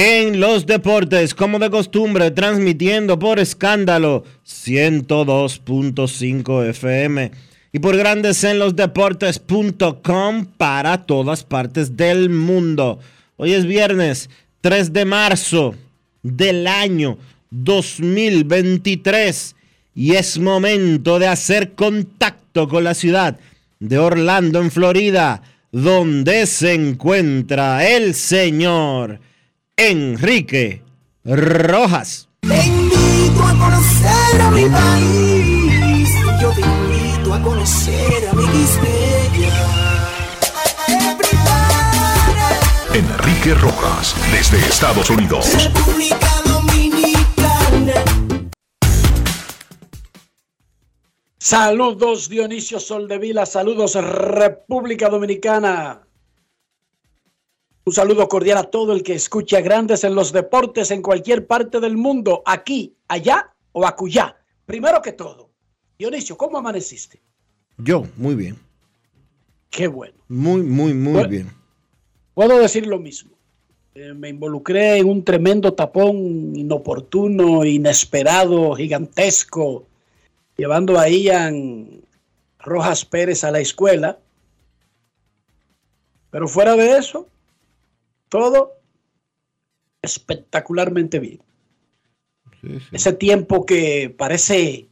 en los Deportes, como de costumbre, transmitiendo por escándalo 102.5 FM y por Grandes en los Deportes.com para todas partes del mundo. Hoy es viernes 3 de marzo del año 2023 y es momento de hacer contacto con la ciudad de Orlando, en Florida, donde se encuentra el señor Enrique Rojas. Te invito a conocer a mi país. Yo te invito a conocer a mi Enrique Rojas, desde Estados Unidos. República Dominicana. Saludos Dionisio Soldevila, saludos República Dominicana. Un saludo cordial a todo el que escucha grandes en los deportes en cualquier parte del mundo, aquí, allá o acullá. Primero que todo, Dionisio, ¿cómo amaneciste? Yo, muy bien. Qué bueno. Muy, muy, muy Bueno. bien. Puedo decir lo mismo. Eh, me involucré en un tremendo tapón inoportuno, inesperado, gigantesco, llevando a Ian Rojas Pérez a la escuela. Pero fuera de eso, todo espectacularmente bien. Sí, sí. Ese tiempo que parece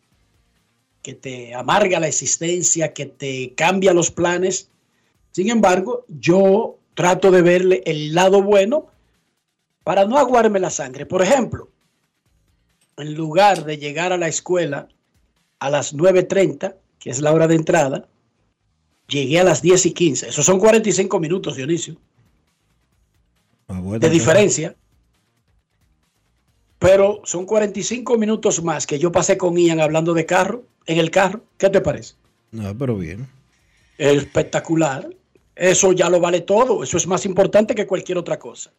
que te amarga la existencia, que te cambia los planes. Sin embargo, yo trato de verle el lado bueno para no aguarme la sangre. Por ejemplo, en lugar de llegar a la escuela a las 9.30, que es la hora de entrada, llegué a las 10 y 15. Esos son 45 minutos, Dionisio Ah, bueno, de diferencia. Pero son 45 minutos más que yo pasé con Ian hablando de carro, en el carro. ¿Qué te parece? No, pero bien. Espectacular. Eso ya lo vale todo. Eso es más importante que cualquier otra cosa.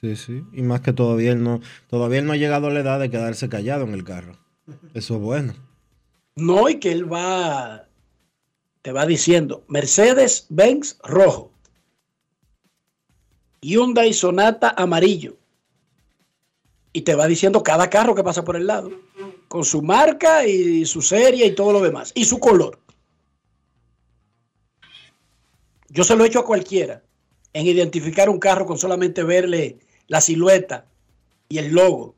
Sí, sí. Y más que todavía él no, todavía él no ha llegado a la edad de quedarse callado en el carro. Eso es bueno. No, y que él va, te va diciendo, Mercedes Benz rojo, Hyundai Sonata amarillo. Y te va diciendo cada carro que pasa por el lado, con su marca y su serie y todo lo demás, y su color. Yo se lo he hecho a cualquiera en identificar un carro con solamente verle la silueta y el logo.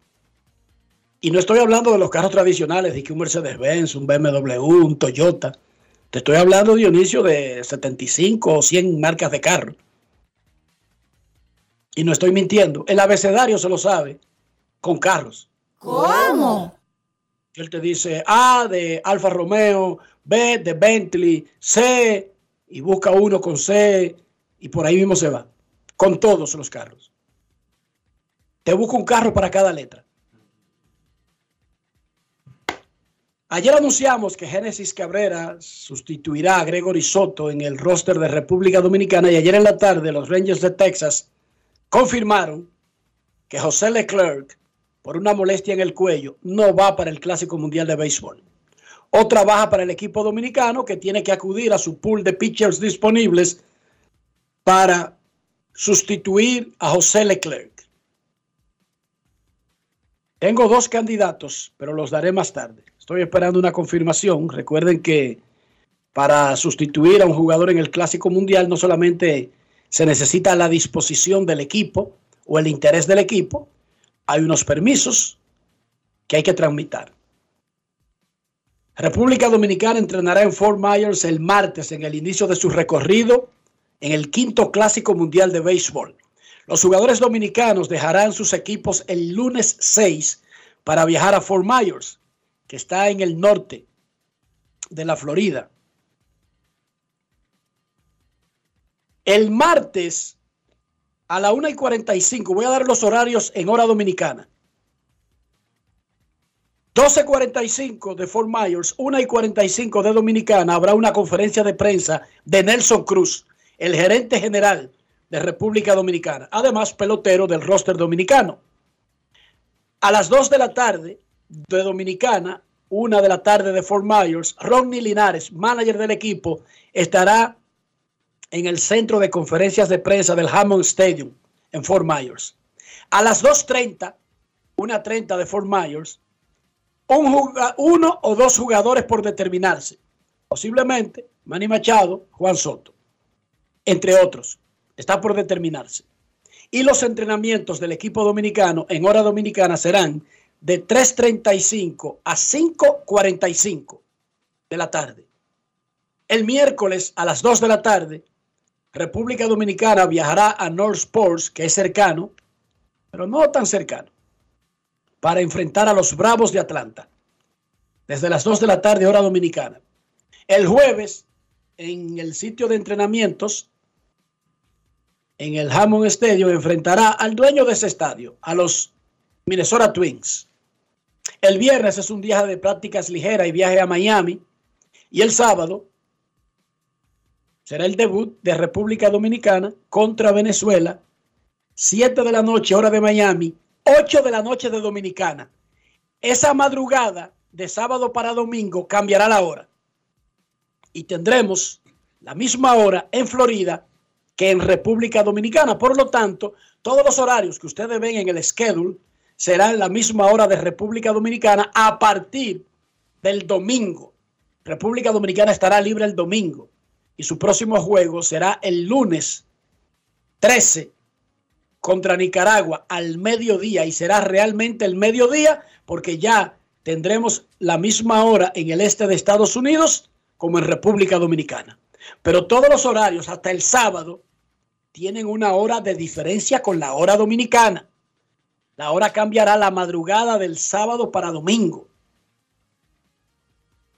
Y no estoy hablando de los carros tradicionales, de que un Mercedes-Benz, un BMW, un Toyota. Te estoy hablando, Dionisio, de 75 o 100 marcas de carro. Y no estoy mintiendo. El abecedario se lo sabe con carros. ¿Cómo? Él te dice A de Alfa Romeo, B de Bentley, C y busca uno con C y por ahí mismo se va. Con todos los carros. Te busca un carro para cada letra. Ayer anunciamos que Génesis Cabrera sustituirá a Gregory Soto en el roster de República Dominicana y ayer en la tarde los Rangers de Texas confirmaron que José Leclerc, por una molestia en el cuello, no va para el Clásico Mundial de Béisbol. Otra baja para el equipo dominicano que tiene que acudir a su pool de pitchers disponibles para sustituir a José Leclerc. Tengo dos candidatos, pero los daré más tarde. Estoy esperando una confirmación. Recuerden que para sustituir a un jugador en el Clásico Mundial no solamente se necesita la disposición del equipo o el interés del equipo, hay unos permisos que hay que tramitar. República Dominicana entrenará en Fort Myers el martes en el inicio de su recorrido en el quinto Clásico Mundial de Béisbol. Los jugadores dominicanos dejarán sus equipos el lunes 6 para viajar a Fort Myers, que está en el norte de la Florida. El martes a la 1 y 45, voy a dar los horarios en hora dominicana. 12.45 de Fort Myers, 1 y 45 de Dominicana, habrá una conferencia de prensa de Nelson Cruz, el gerente general de República Dominicana, además pelotero del roster dominicano. A las 2 de la tarde de Dominicana, 1 de la tarde de Fort Myers, Ronnie Linares, manager del equipo, estará en el centro de conferencias de prensa del Hammond Stadium en Fort Myers. A las 2.30, 1.30 de Fort Myers, un uno o dos jugadores por determinarse. Posiblemente Manny Machado, Juan Soto, entre otros. Está por determinarse. Y los entrenamientos del equipo dominicano en hora dominicana serán de 3.35 a 5.45 de la tarde. El miércoles a las 2 de la tarde, República Dominicana viajará a North Sports, que es cercano, pero no tan cercano, para enfrentar a los Bravos de Atlanta. Desde las 2 de la tarde, hora dominicana. El jueves, en el sitio de entrenamientos, en el Hammond Stadium, enfrentará al dueño de ese estadio, a los Minnesota Twins. El viernes es un día de prácticas ligeras y viaje a Miami. Y el sábado será el debut de República Dominicana contra Venezuela. 7 de la noche, hora de Miami. 8 de la noche de Dominicana. Esa madrugada de sábado para domingo cambiará la hora. Y tendremos la misma hora en Florida que en República Dominicana. Por lo tanto, todos los horarios que ustedes ven en el schedule serán la misma hora de República Dominicana a partir del domingo. República Dominicana estará libre el domingo y su próximo juego será el lunes 13 contra Nicaragua al mediodía y será realmente el mediodía porque ya tendremos la misma hora en el este de Estados Unidos como en República Dominicana. Pero todos los horarios hasta el sábado tienen una hora de diferencia con la hora dominicana. La hora cambiará la madrugada del sábado para domingo,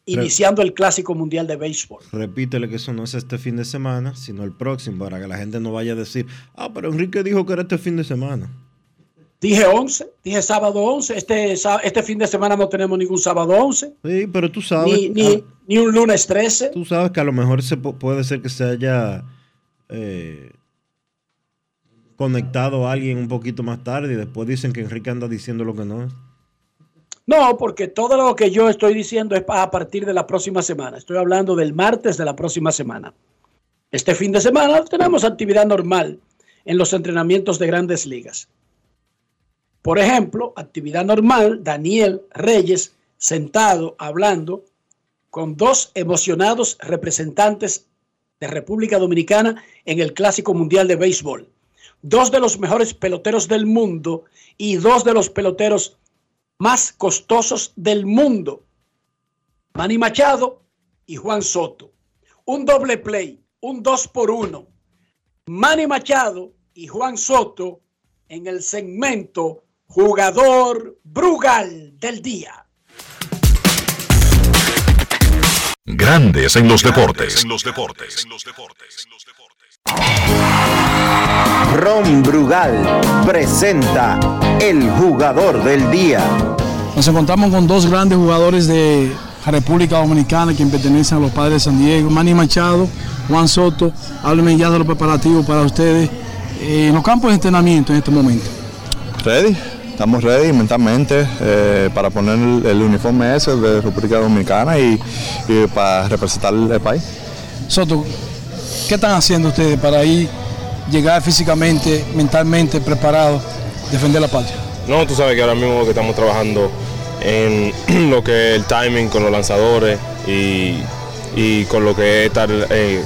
iniciando el Clásico Mundial de Béisbol. Repítele que eso no es este fin de semana, sino el próximo, para que la gente no vaya a decir, ah, pero Enrique dijo que era este fin de semana. Dije 11, dije sábado 11. Este, este fin de semana no tenemos ningún sábado 11. Sí, pero tú sabes. Ni, ni, ni un lunes 13. Tú sabes que a lo mejor se puede ser que se haya eh, conectado a alguien un poquito más tarde y después dicen que Enrique anda diciendo lo que no es. No, porque todo lo que yo estoy diciendo es a partir de la próxima semana. Estoy hablando del martes de la próxima semana. Este fin de semana tenemos actividad normal en los entrenamientos de grandes ligas. Por ejemplo, actividad normal, Daniel Reyes sentado hablando con dos emocionados representantes de República Dominicana en el Clásico Mundial de Béisbol dos de los mejores peloteros del mundo y dos de los peloteros más costosos del mundo, Manny Machado y Juan Soto. Un doble play, un dos por uno. Manny Machado y Juan Soto en el segmento Jugador Brugal del Día. Grandes en los deportes. En los deportes. En los deportes. Ron Brugal presenta el jugador del día. Nos encontramos con dos grandes jugadores de República Dominicana, quien pertenece a los padres de San Diego, Manny Machado, Juan Soto, háblenme ya de los preparativos para ustedes eh, en los campos de entrenamiento en este momento. Ready, estamos ready mentalmente eh, para poner el, el uniforme ese de República Dominicana y, y para representar el país. Soto, ¿qué están haciendo ustedes para ir, llegar físicamente, mentalmente preparados, defender la patria? No, tú sabes que ahora mismo que estamos trabajando en lo que es el timing con los lanzadores y, con lo que es estar eh,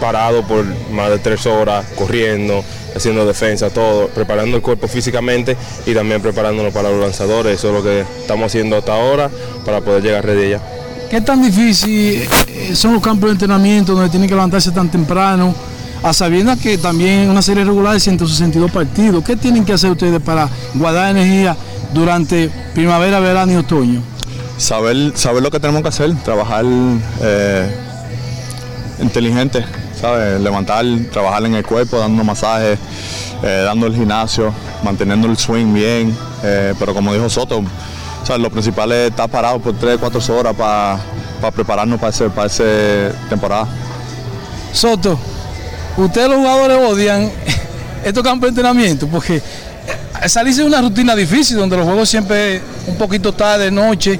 parado por más de tres horas, corriendo, haciendo defensa, todo, preparando el cuerpo físicamente y también preparándonos para los lanzadores. Eso es lo que estamos haciendo hasta ahora para poder llegar ready ya. ¿Qué tan difícil eh, son los campos de entrenamiento donde tienen que levantarse tan temprano? A sabiendas que también una serie regular de 162 partidos. ¿Qué tienen que hacer ustedes para guardar energía durante primavera, verano y otoño? Saber, saber lo que tenemos que hacer, trabajar eh, inteligente, ¿sabes? Levantar, trabajar en el cuerpo, dando masajes, eh, dando el gimnasio, manteniendo el swing bien. eh, pero como dijo Soto, ¿sabes? lo principal es estar parado por 3, 4 horas para prepararnos para esa para ese temporada. Soto, ustedes los jugadores odian estos campos de entrenamiento porque eh, salirse de una rutina difícil donde los juegos siempre un poquito tarde, noche.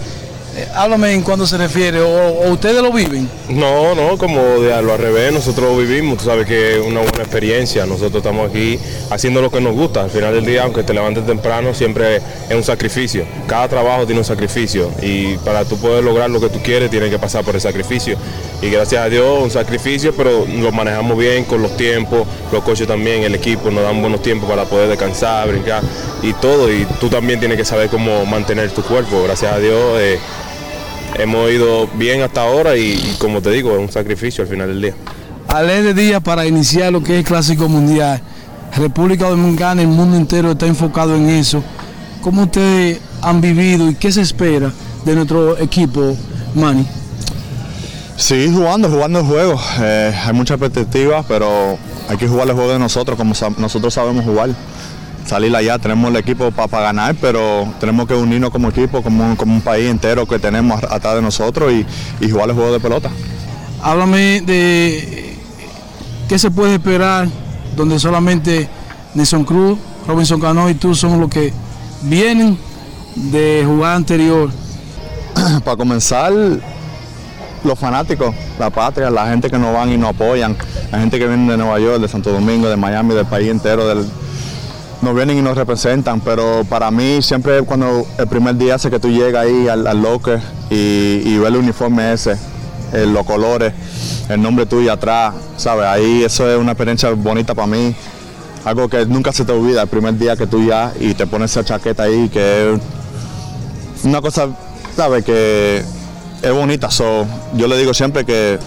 Eh, háblame en cuándo se refiere, o, ustedes lo viven. No, no, como de a lo al revés, nosotros lo vivimos, tú sabes que es una buena experiencia, nosotros estamos aquí haciendo lo que nos gusta, al final del día, aunque te levantes temprano, siempre es un sacrificio, cada trabajo tiene un sacrificio y para tú poder lograr lo que tú quieres tienes que pasar por el sacrificio y gracias a Dios un sacrificio, pero lo manejamos bien con los tiempos, los coches también, el equipo nos dan buenos tiempos para poder descansar, brincar y todo y tú también tienes que saber cómo mantener tu cuerpo, gracias a Dios. eh, hemos ido bien hasta ahora y, y como te digo, es un sacrificio al final del día. A ley de día para iniciar lo que es el Clásico Mundial. República Dominicana, el mundo entero está enfocado en eso. ¿Cómo ustedes han vivido y qué se espera de nuestro equipo, Manny? Sí, jugando, jugando el juego. Eh, hay mucha expectativa, pero hay que jugar el juego de nosotros como sa- nosotros sabemos jugar. Salir allá, tenemos el equipo para ganar, pero tenemos que unirnos como equipo, como, un- como un país entero que tenemos atrás de nosotros y, y jugar el juego de pelota. Háblame de qué se puede esperar donde solamente Nelson Cruz, Robinson Cano y tú son los que vienen de jugar anterior. para comenzar, los fanáticos, la patria, la gente que nos van y nos apoyan, la gente que viene de Nueva York, de Santo Domingo, de Miami, del país entero, del- nos vienen y nos representan, pero para mí siempre cuando el primer día hace que tú llegas ahí al, al locker y, y ves el uniforme ese, eh, los colores, el nombre tuyo atrás, ¿sabes? Ahí eso es una experiencia bonita para mí, algo que nunca se te olvida, el primer día que tú ya y te pones esa chaqueta ahí, que es una cosa, ¿sabes? Que es bonita. So, yo le digo siempre que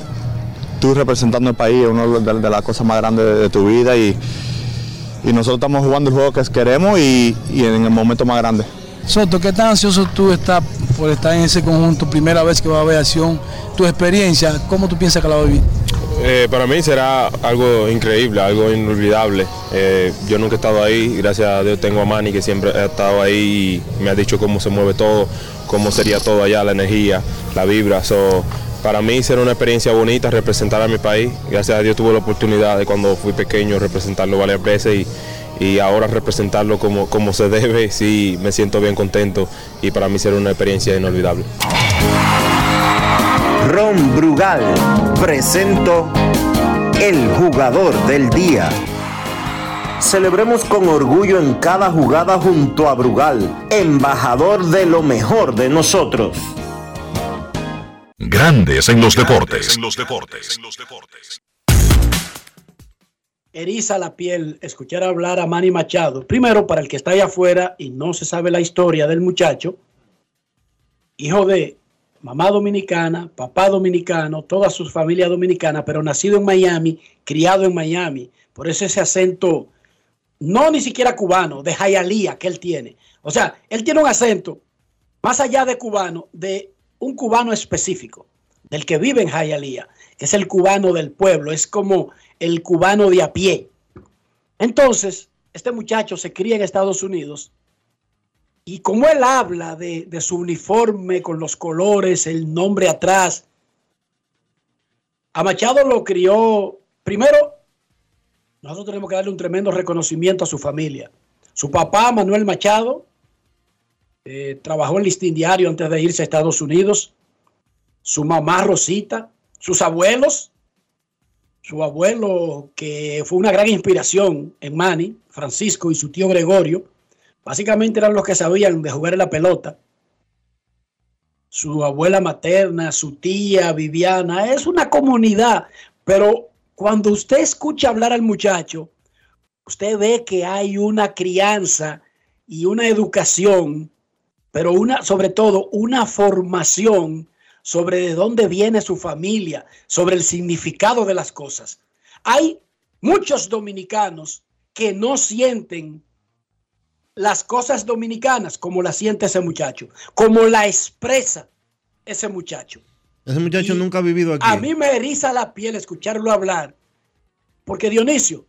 tú representando el país es una de, las cosas más grandes de, de tu vida y, y nosotros estamos jugando el juego que queremos y, y en el momento más grande. Soto, ¿qué tan ansioso tú estás por estar en ese conjunto? Primera vez que va a haber acción, tu experiencia, ¿cómo tú piensas que la va a vivir? Eh, para mí será algo increíble, algo inolvidable. Eh, yo nunca he estado ahí, gracias a Dios tengo a Manny que siempre ha estado ahí y me ha dicho cómo se mueve todo, cómo sería todo allá, la energía, la vibra. So, para mí será una experiencia bonita representar a mi país. Gracias a Dios tuve la oportunidad de cuando fui pequeño representarlo varias veces y, y ahora representarlo como, como se debe, sí me siento bien contento y para mí será una experiencia inolvidable. Ron Brugal presento el jugador del día. Celebremos con orgullo en cada jugada junto a Brugal, embajador de lo mejor de nosotros. Grandes en los deportes. Eriza la piel escuchar hablar a Manny Machado. Primero, para el que está allá afuera y no se sabe la historia del muchacho, hijo de mamá dominicana, papá dominicano, toda su familia dominicana, pero nacido en Miami, criado en Miami. Por eso ese acento, no ni siquiera cubano, de Jayalía que él tiene. O sea, él tiene un acento más allá de cubano, de un cubano específico, del que vive en Jayalía, que es el cubano del pueblo, es como el cubano de a pie. Entonces, este muchacho se cría en Estados Unidos Y como él habla de, de su uniforme con los colores, el nombre atrás, a Machado lo crió, primero, nosotros tenemos que darle un tremendo reconocimiento a su familia. Su papá, Manuel Machado, eh, trabajó en Listín Diario antes de irse a Estados Unidos. Su mamá, Rosita, sus abuelos, su abuelo, que fue una gran inspiración en Manny, Francisco y su tío Gregorio, básicamente eran los que sabían de jugar en la pelota. Su abuela materna, su tía Viviana, es una comunidad, pero cuando usted escucha hablar al muchacho, usted ve que hay una crianza y una educación, pero una, sobre todo, una formación sobre de dónde viene su familia, sobre el significado de las cosas. Hay muchos dominicanos que no sienten las cosas dominicanas como la siente ese muchacho, como la expresa ese muchacho. Ese muchacho Y nunca ha vivido aquí. A mí me eriza la piel escucharlo hablar, porque Dionisio,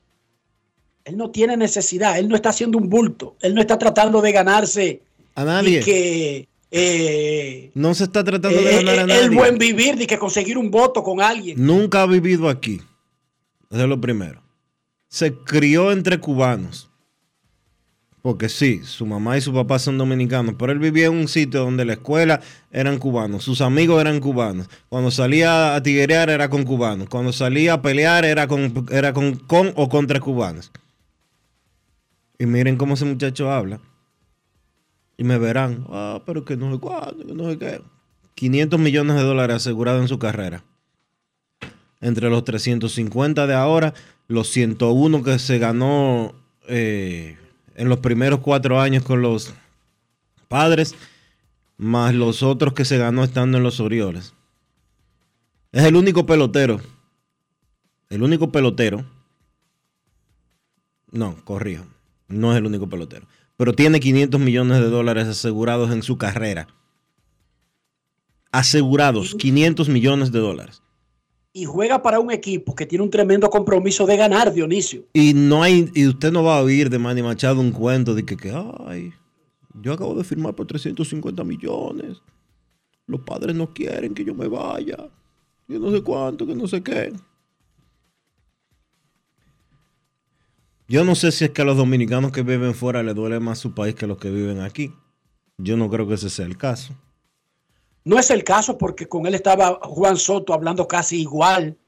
él no tiene necesidad, él no está haciendo un bulto, él no está tratando de ganarse A nadie. y que eh, No se está tratando de eh, ganar a eh, nadie. el buen vivir, ni que conseguir un voto con alguien. Nunca ha vivido aquí. Eso es lo primero. Se crió entre cubanos. Porque sí, su mamá y su papá son dominicanos, pero él vivía en un sitio donde la escuela eran cubanos, sus amigos eran cubanos. Cuando salía a tiguerear era con cubanos, cuando salía a pelear era con, era con, con o contra cubanos. Y miren cómo ese muchacho habla. Y me verán, ah, pero que no sé cuándo, que no sé qué. 500 millones de dólares asegurados en su carrera entre los 350 de ahora, los 101 que se ganó eh, en los primeros cuatro años con los padres, más los otros que se ganó estando en los Orioles. Es el único pelotero, el único pelotero, no, corrijo, no es el único pelotero, pero tiene 500 millones de dólares asegurados en su carrera. Asegurados, 500 millones de dólares. Y juega para un equipo que tiene un tremendo compromiso de ganar, Dionisio. Y no hay, y usted no va a oír de Manny Machado un cuento de que, que, ay, yo acabo de firmar por 350 millones. Los padres no quieren que yo me vaya. Yo no sé cuánto, que no sé qué. Yo no sé si es que a los dominicanos que viven fuera les duele más su país que los que viven aquí. Yo no creo que ese sea el caso. No es el caso porque con él estaba Juan Soto hablando casi igual.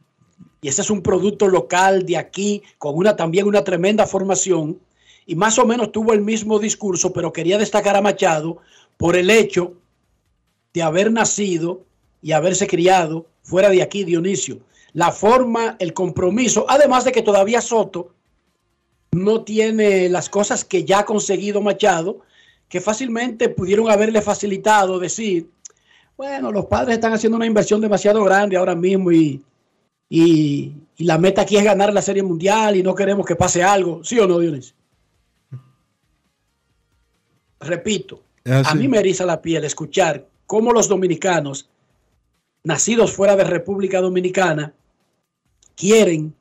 Y ese es un producto local de aquí, con una también una tremenda formación. Y más o menos tuvo el mismo discurso, pero quería destacar a Machado por el hecho de haber nacido y haberse criado fuera de aquí, Dionisio. La forma, el compromiso, además de que todavía Soto no tiene las cosas que ya ha conseguido Machado, que fácilmente pudieron haberle facilitado decir, bueno, los padres están haciendo una inversión demasiado grande ahora mismo y, y, y la meta aquí es ganar la Serie Mundial y no queremos que pase algo. ¿Sí o no, Dionisio? Repito, así. a mí me eriza la piel escuchar cómo los dominicanos, nacidos fuera de República Dominicana, quieren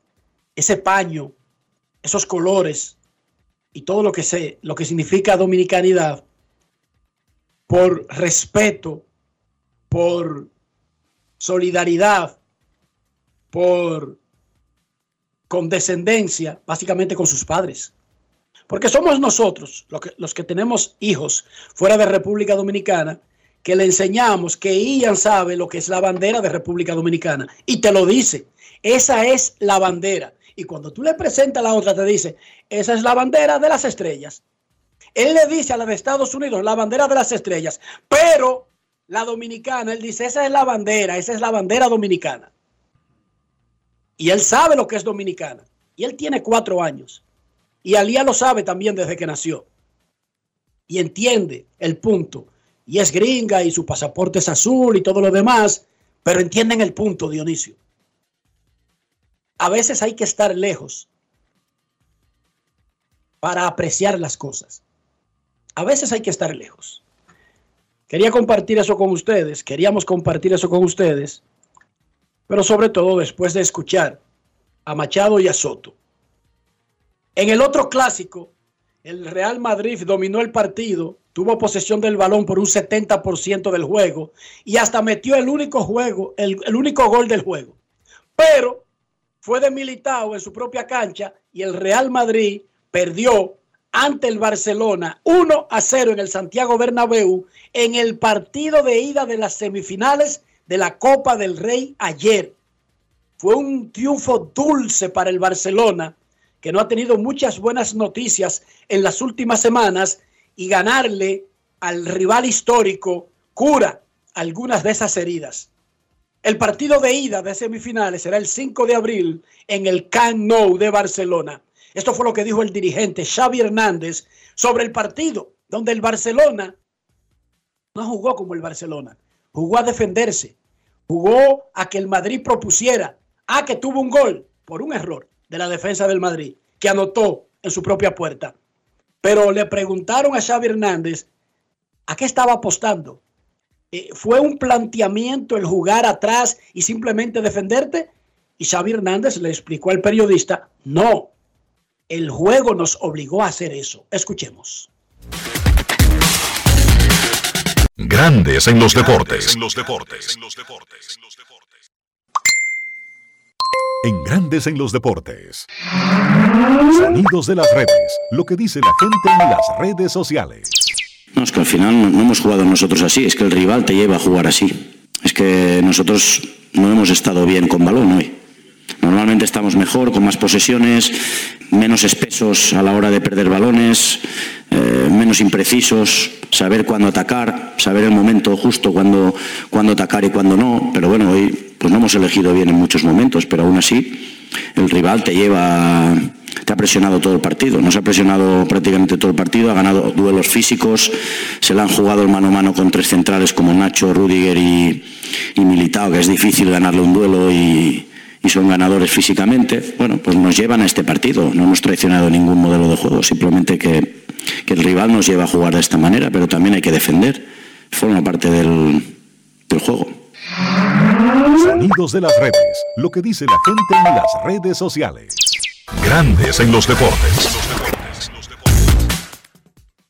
ese paño, esos colores y todo lo que, se, lo que significa dominicanidad por respeto, por solidaridad, por condescendencia, básicamente con sus padres. Porque somos nosotros, los que, los que tenemos hijos fuera de República Dominicana, que le enseñamos que Ian sabe lo que es la bandera de República Dominicana. Y te lo dice, esa es la bandera. Y cuando tú le presentas la otra, te dice, esa es la bandera de las estrellas. Él le dice a la de Estados Unidos, la bandera de las estrellas, pero la dominicana, él dice, esa es la bandera, esa es la bandera dominicana. Y él sabe lo que es dominicana. Y él tiene cuatro años. Y Alía lo sabe también desde que nació. Y entiende el punto. Y es gringa y su pasaporte es azul y todo lo demás. Pero entienden el punto, Dionisio. A veces hay que estar lejos para apreciar las cosas. A veces hay que estar lejos. Quería compartir eso con ustedes, queríamos compartir eso con ustedes, pero sobre todo después de escuchar a Machado y a Soto. En el otro clásico, el Real Madrid dominó el partido, tuvo posesión del balón por un 70% del juego y hasta metió el único juego, el, el único gol del juego. Pero fue demilitado en su propia cancha y el Real Madrid perdió ante el Barcelona 1 a 0 en el Santiago Bernabéu en el partido de ida de las semifinales de la Copa del Rey ayer. Fue un triunfo dulce para el Barcelona, que no ha tenido muchas buenas noticias en las últimas semanas, y ganarle al rival histórico cura algunas de esas heridas. El partido de ida de semifinales será el 5 de abril en el Camp Nou de Barcelona. Esto fue lo que dijo el dirigente Xavi Hernández sobre el partido, donde el Barcelona no jugó como el Barcelona, jugó a defenderse, jugó a que el Madrid propusiera, a que tuvo un gol por un error de la defensa del Madrid, que anotó en su propia puerta. Pero le preguntaron a Xavi Hernández a qué estaba apostando. Eh, ¿Fue un planteamiento el jugar atrás y simplemente defenderte? Y Xavi Hernández le explicó al periodista, no, el juego nos obligó a hacer eso. Escuchemos. Grandes en los deportes. En los deportes. En Grandes en los deportes. Sonidos de las redes. Lo que dice la gente en las redes sociales. No, es que al final no, hemos jugado nosotros así, es que el rival te lleva a jugar así. Es que nosotros no hemos estado bien con balón hoy. Normalmente estamos mejor, con más posesiones, menos espesos a la hora de perder balones, eh, menos imprecisos, saber cuándo atacar, saber el momento justo cuándo, cuándo atacar y cuándo no. Pero bueno, hoy pues no hemos elegido bien en muchos momentos, pero aún así el rival te lleva, te ha presionado todo el partido, nos ha presionado prácticamente todo el partido, ha ganado duelos físicos, se le han jugado el mano a mano con tres centrales como Nacho, Rudiger y, y Militao, que es difícil ganarle un duelo y, son ganadores físicamente, bueno, pues nos llevan a este partido. No hemos traicionado ningún modelo de juego, simplemente que, el rival nos lleva a jugar de esta manera, pero también hay que defender. Forma parte del juego. Sonidos de las redes. Lo que dice la gente en las redes sociales. Grandes en los deportes.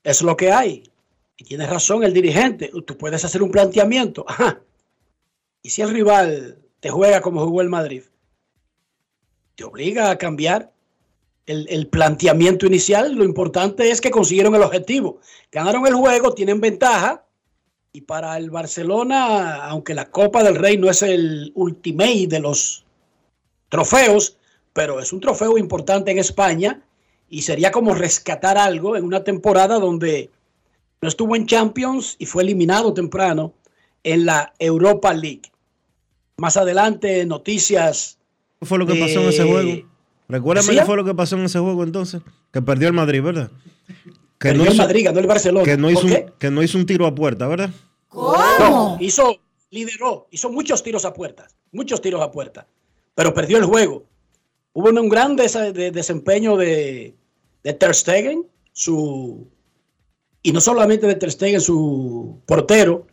Es lo que hay. Y tienes razón el dirigente. Tú puedes hacer un planteamiento. Ajá. Y si el rival te juega como jugó el Madrid, te obliga a cambiar el, el, planteamiento inicial. Lo importante es que consiguieron el objetivo. Ganaron el juego, tienen ventaja. Y para el Barcelona, aunque la Copa del Rey no es el ultimate de los trofeos, pero es un trofeo importante en España y sería como rescatar algo en una temporada donde no estuvo en Champions y fue eliminado temprano en la Europa League. Más adelante, noticias. ¿Qué fue lo que pasó en ese juego? Recuérdame qué fue lo que pasó en ese juego entonces. Que perdió el Madrid, ¿verdad? Que Perdió el Madrid, ganó el Barcelona. Que no, hizo un, que no hizo un tiro a puerta, ¿verdad? No, hizo, lideró, hizo muchos tiros a puertas, muchos tiros a puerta, pero perdió el juego. Hubo un gran des de desempeño de, de Ter Stegen, su, y no solamente de Ter Stegen, su portero,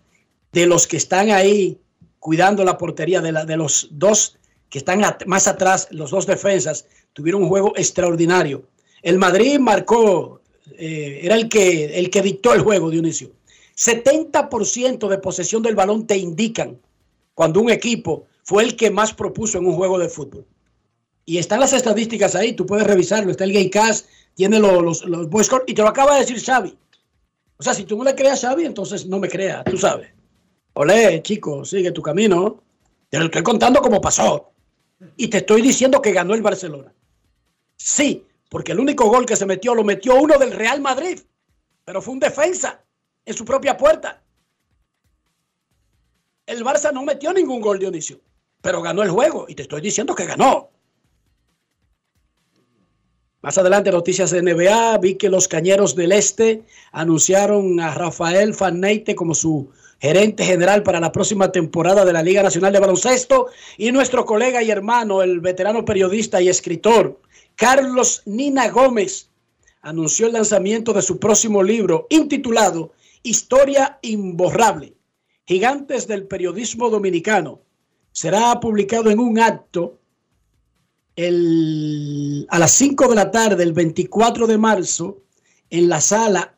de los que están ahí cuidando la portería, de, la, de los dos que están at más atrás, los dos defensas, tuvieron un juego extraordinario. El Madrid marcó, eh, era el que, el que dictó el juego, Dionisio. 70% de posesión del balón te indican cuando un equipo fue el que más propuso en un juego de fútbol. Y están las estadísticas ahí, tú puedes revisarlo. Está el Gay Cash, tiene los, los, los boy score, y te lo acaba de decir Xavi. O sea, si tú no le creas a Xavi, entonces no me creas, tú sabes. Olé, chico, sigue tu camino. Te lo estoy contando como pasó. Y te estoy diciendo que ganó el Barcelona. Sí, porque el único gol que se metió lo metió uno del Real Madrid, pero fue un defensa en su propia puerta. El Barça no metió ningún gol, Dionisio, pero ganó el juego y te estoy diciendo que ganó. Más adelante, noticias de NBA. Vi que los Cañeros del Este anunciaron a Rafael Faneite como su gerente general para la próxima temporada de la Liga Nacional de Baloncesto. Y nuestro colega y hermano, el veterano periodista y escritor, Carlos Nina Gómez, anunció el lanzamiento de su próximo libro intitulado Historia Imborrable, Gigantes del Periodismo Dominicano. Será publicado en un acto a las 5 de la tarde, el 24 de marzo, en la sala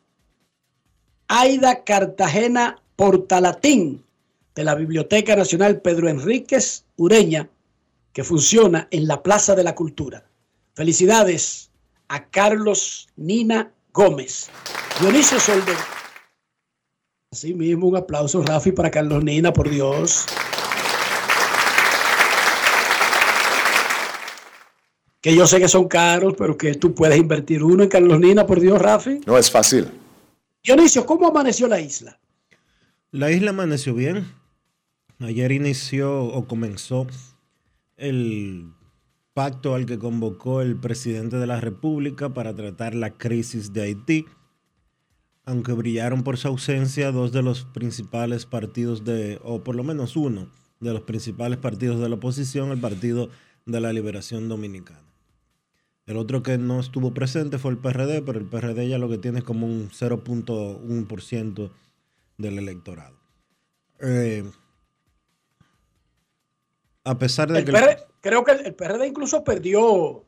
Aida Cartagena Portalatín de la Biblioteca Nacional Pedro Enríquez Ureña, que funciona en la Plaza de la Cultura. Felicidades a Carlos Nina Gómez. Dionisio Solde. Así mismo, un aplauso, Rafi, para Carlos Nina, por Dios. Que yo sé que son caros, pero que tú puedes invertir uno en Carlos Nina, por Dios, Rafi. No es fácil. Dionisio, ¿cómo amaneció la isla? La isla amaneció bien. Ayer inició o comenzó el pacto al que convocó el presidente de la República para tratar la crisis de Haití, aunque brillaron por su ausencia dos de los principales partidos de, o por lo menos uno de los principales partidos de la oposición, el Partido de la Liberación Dominicana. El otro que no estuvo presente fue el PRD, pero el PRD ya lo que tiene es como un 0.1% del electorado. Eh, a pesar de El que... PRD creo que el PRD incluso perdió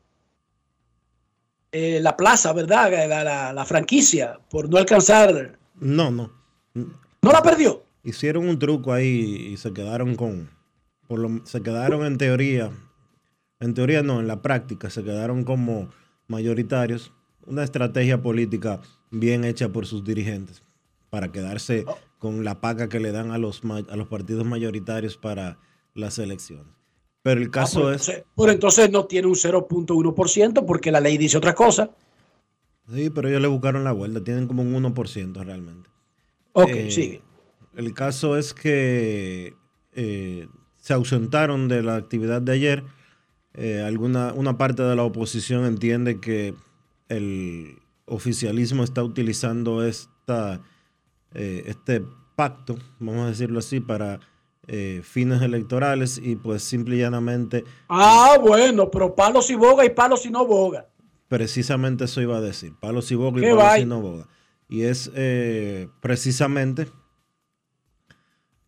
eh, la plaza, ¿verdad? La, la- la franquicia por no alcanzar. No, no. ¿No la perdió? Hicieron un truco ahí y se quedaron con... Por lo, se quedaron en teoría, en teoría no, en la práctica, se quedaron como mayoritarios. Una estrategia política bien hecha por sus dirigentes para quedarse con la paga que le dan a los, a los partidos mayoritarios para las elecciones. Pero el caso Ah, por, es... entonces, por entonces no tiene un 0.1% porque la ley dice otra cosa. Sí, pero ellos le buscaron la vuelta, tienen como un 1% realmente. Ok, Eh, sigue. El caso es que eh, se ausentaron de la actividad de ayer. Eh, alguna, una parte de la oposición entiende que el oficialismo está utilizando esta, eh, este pacto, vamos a decirlo así, para eh, fines electorales y pues simple y llanamente Ah, bueno, pero palos y boga y palos y no boga. Precisamente eso iba a decir. Palos y boga y ¿Qué palos y vaina? no boga. Y es eh, precisamente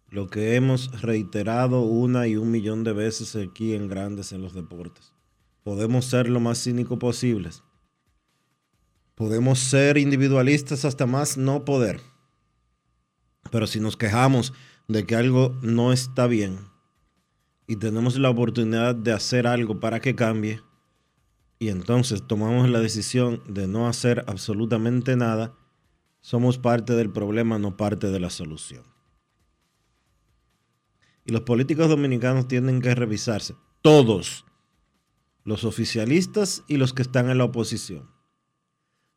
lo que hemos reiterado una y un millón de veces aquí en Grandes en los Deportes. Podemos ser lo más cínico posibles. Podemos ser individualistas hasta más no poder. Pero si nos quejamos de que algo no está bien y tenemos la oportunidad de hacer algo para que cambie, y entonces tomamos la decisión de no hacer absolutamente nada, somos parte del problema, no parte de la solución. Y los políticos dominicanos tienen que revisarse, todos, los oficialistas y los que están en la oposición.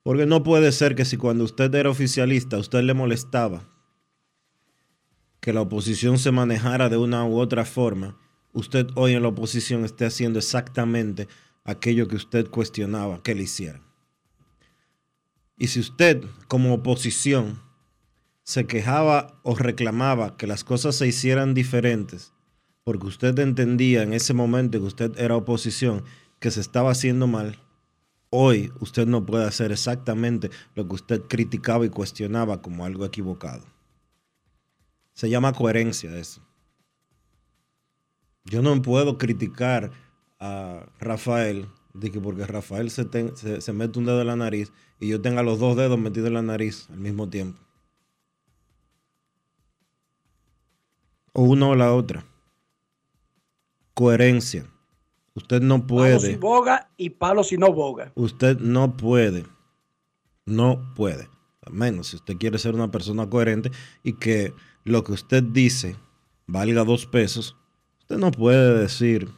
Porque no puede ser que si cuando usted era oficialista usted le molestaba que la oposición se manejara de una u otra forma, usted hoy en la oposición esté haciendo exactamente aquello que usted cuestionaba que le hicieran. Y si usted como oposición se quejaba o reclamaba que las cosas se hicieran diferentes, porque usted entendía en ese momento que usted era oposición, que se estaba haciendo mal, hoy usted no puede hacer exactamente lo que usted criticaba y cuestionaba como algo equivocado. Se llama coherencia eso. Yo no puedo criticar a Rafael de que porque Rafael se, ten- se, se mete un dedo en la nariz y yo tenga los dos dedos metidos en la nariz al mismo tiempo. O una o la otra. Coherencia. Usted no Palos y puede. boga y palos y no boga. Usted no puede. No puede. A menos si usted quiere ser una persona coherente y que lo que usted dice valga dos pesos, usted no puede decir,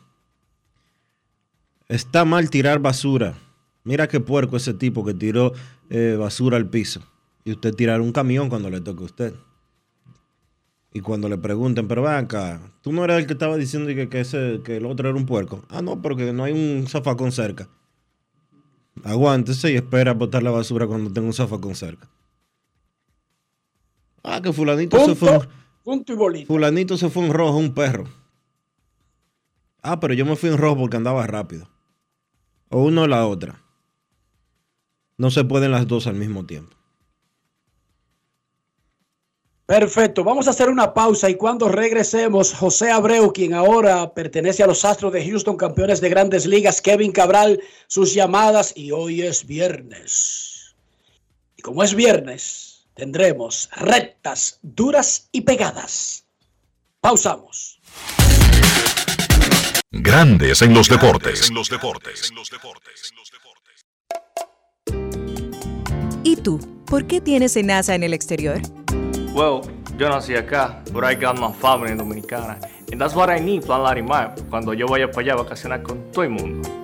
está mal tirar basura. Mira qué puerco ese tipo que tiró eh, basura al piso. Y usted tirar un camión cuando le toque a usted. Y cuando le pregunten, pero ven acá, tú no eres el que estaba diciendo que, que, ese, que el otro era un puerco. Ah, no, porque no hay un zafacón cerca. Aguántese y espera botar la basura cuando tenga un zafacón cerca. Ah, que fulanito se fue. Punto, punto y. Fulanito se fue en rojo, un perro. Ah, pero yo me fui en rojo porque andaba rápido. O uno o la otra. No se pueden las dos al mismo tiempo. Perfecto, vamos a hacer una pausa y cuando regresemos, José Abreu, quien ahora pertenece a los Astros de Houston, campeones de grandes ligas, Kevin Cabral, sus llamadas y hoy es viernes. Como es viernes, tendremos rectas, duras y pegadas. Pausamos. Grandes en los deportes. ¿Y tú? ¿Por qué tienes NASA en el exterior? Well, yo nací acá, but I got my family dominicana. And that's what I need, Plan Larimar, cuando yo vaya para allá a vacacionar con todo el mundo.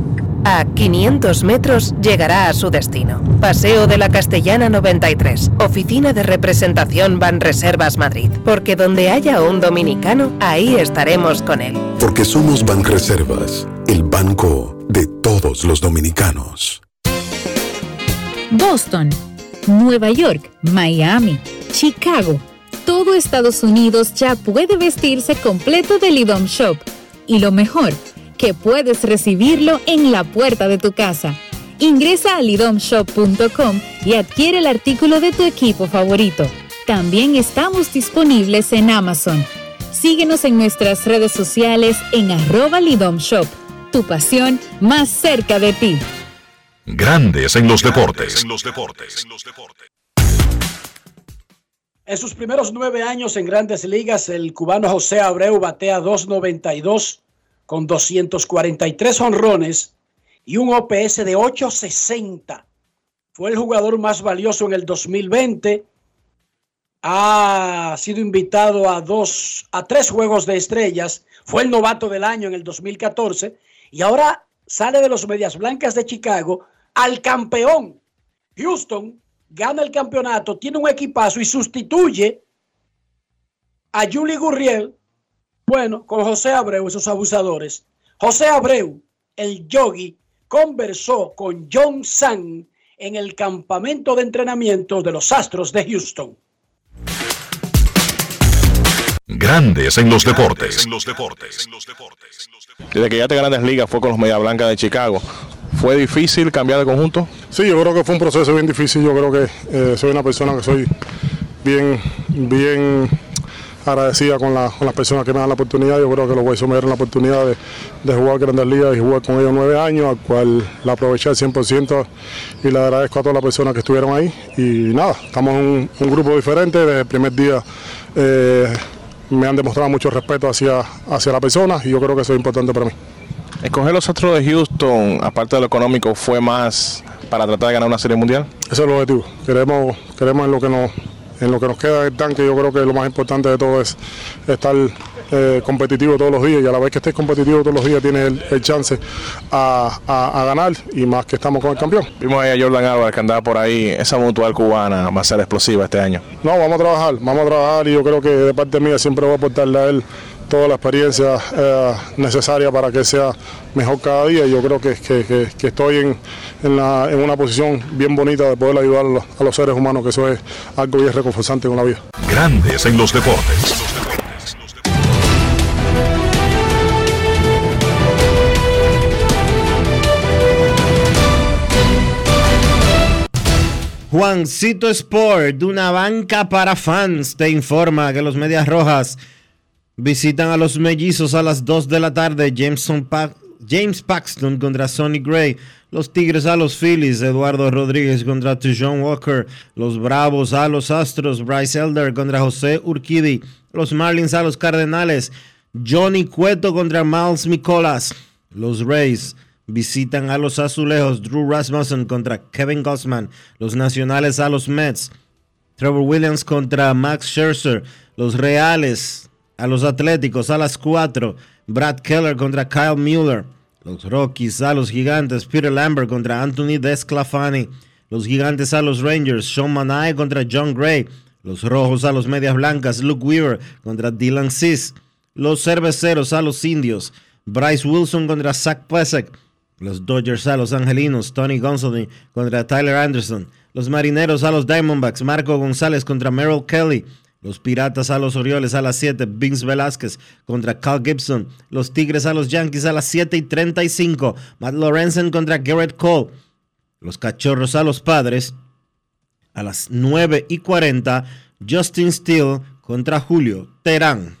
A 500 metros llegará a su destino. Paseo de la Castellana 93, Oficina de Representación Banreservas Madrid. Porque donde haya un dominicano, ahí estaremos con él. Porque somos Banreservas, el banco de todos los dominicanos. Boston, Nueva York, Miami, Chicago. Todo Estados Unidos ya puede vestirse completo del IDOM Shop. Y lo mejor, que puedes recibirlo en la puerta de tu casa. Ingresa a lidomshop.com y adquiere el artículo de tu equipo favorito. También estamos disponibles en Amazon. Síguenos en nuestras redes sociales en arroba lidomshop. Tu pasión más cerca de ti. Grandes en los deportes. En sus primeros nueve años en grandes ligas, el cubano José Abreu batea 292 con 243 honrones y un OPS de 860. Fue el jugador más valioso en el 2020. Ha sido invitado a dos, a tres juegos de estrellas. Fue el novato del año en el 2014 y ahora sale de los Medias Blancas de Chicago al campeón. Houston gana el campeonato, tiene un equipazo y sustituye a Julie Gurriel, bueno, con José Abreu, esos abusadores. José Abreu, el yogi, conversó con John San en el campamento de entrenamiento de los Astros de Houston. Grandes en los deportes. Desde que ya te grandes ligas fue con los Media Blancas de Chicago. ¿Fue difícil cambiar de conjunto? Sí, yo creo que fue un proceso bien difícil. Yo creo que eh, soy una persona que soy bien, bien agradecida con, la, con, las personas que me dan la oportunidad. Yo creo que los Guaysos me dieron la oportunidad de, de jugar Grandes Ligas y jugar con ellos nueve años, al cual la aproveché al 100% y le agradezco a todas las personas que estuvieron ahí. Y nada, estamos en un, un grupo diferente. Desde el primer día eh, me han demostrado mucho respeto hacia, hacia la persona y yo creo que eso es importante para mí. Escoger los Astros de Houston, aparte de lo económico, fue más para tratar de ganar una serie mundial. Ese es el objetivo. Queremos, queremos en lo que nos en lo que nos queda del tanque, yo creo que lo más importante de todo es estar eh, competitivo todos los días y a la vez que estés competitivo todos los días tienes el, el chance a, a, a, ganar y más que estamos con el campeón. Vimos ahí a Jordan Álvarez que andaba por ahí, esa mutual cubana va a ser explosiva este año. No, vamos a trabajar, vamos a trabajar y yo creo que de parte mía siempre voy a aportarle a él toda la experiencia eh, necesaria para que sea mejor cada día. Yo creo que, que, que, que estoy en, en, la, en, una posición bien bonita de poder ayudar a los, seres humanos, que eso es algo bien reconfortante con la vida. Grandes en los deportes. Juancito Sport, de una banca para fans, te informa que los Medias Rojas visitan a los mellizos a las 2 de la tarde. Jameson James Paxton contra Sonny Gray. Los Tigres a los Phillies. Eduardo Rodríguez contra John Walker. Los Bravos a los Astros. Bryce Elder contra José Urquidi. Los Marlins a los Cardenales. Johnny Cueto contra Miles Nicolas. Los Rays visitan a los Azulejos. Drew Rasmussen contra Kevin Gossman. Los Nacionales a los Mets. Trevor Williams contra Max Scherzer. Los Reales a los Atléticos a las 4. Brad Keller contra Kyle Mueller. Los Rockies a los Gigantes. Peter Lambert contra Anthony Desclafani. Los Gigantes a los Rangers. Sean Manae contra John Gray. Los Rojos a los Medias Blancas. Luke Weaver contra Dylan Cis. Los cerveceros a los indios. Bryce Wilson contra Zach Plesak. Los Dodgers a los angelinos. Tony Gonsolin contra Tyler Anderson. Los marineros a los Diamondbacks. Marco González contra Merrill Kelly. Los Piratas a los Orioles a las 7. Vince Velázquez contra Cal Gibson. Los Tigres a los Yankees a las 7 y 35. Matt Lorenzen contra Garrett Cole. Los Cachorros a los Padres a las 9 y 40. Justin Steele contra Julio Terán.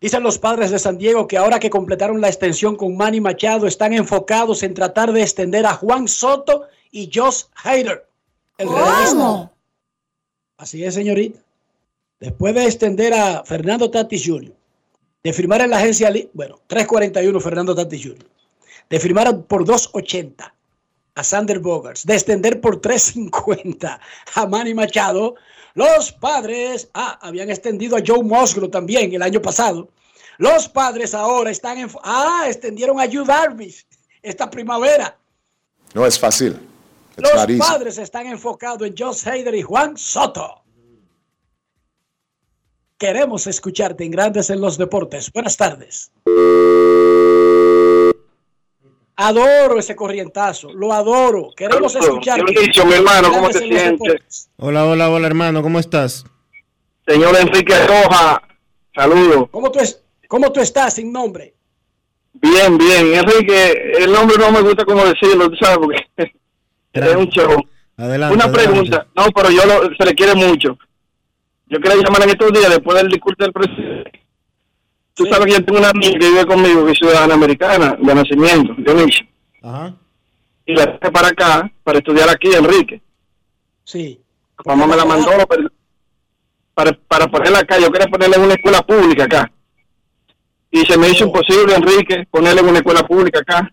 Dicen los padres de San Diego que ahora que completaron la extensión con Manny Machado, están enfocados en tratar de extender a Juan Soto y Josh Hader. El relevista. Así es, señorita. Después de extender a Fernando Tatis Jr., de firmar en la agencia, bueno, 341 Fernando Tatis Jr., de firmar por 280 a Sander Bogarts, de extender por 350 a Manny Machado, los padres, ah, habían extendido a Joe Musgrove también el año pasado. Los padres ahora están en, ah, extendieron a Yu Darvish esta primavera. No es fácil. It's Los padres están enfocados en Josh Hader y Juan Soto. Queremos escucharte en Grandes en los Deportes. Buenas tardes. Adoro ese corrientazo, lo adoro. Queremos. Deportes. Hola, hola, hola hermano, ¿cómo estás? Señor Enrique Roja, saludos. ¿Cómo tú, es, ¿Cómo tú estás sin nombre? Bien, bien. Enrique, el nombre no me gusta como decirlo, tú sabes, porque es un show. Adelante. Una adelante. pregunta, no, pero yo lo- se le quiere mucho. Yo quería llamar en estos días después del discurso del presidente. Tú sabes que yo tengo una amiga que vive conmigo, que es ciudadana americana, de nacimiento, Dionisio. Ajá. Y la traje para acá, para estudiar aquí, Enrique. Sí. Mamá me la mandó para, para ponerla acá. Yo quería ponerla en una escuela pública acá. Y se me hizo imposible, Enrique, ponerla en una escuela pública acá.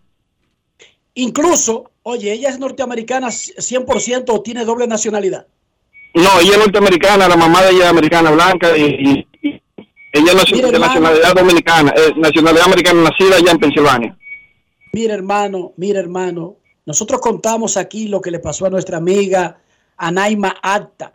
Incluso, oye, ella es norteamericana 100% o tiene doble nacionalidad. No, ella es norteamericana, la mamá de ella es americana, blanca, y ella es de hermano. nacionalidad dominicana, eh, nacionalidad americana, nacida allá en Pensilvania. Mira, hermano, mira, hermano. Nosotros contamos aquí lo que le pasó a nuestra amiga Anaima Acta,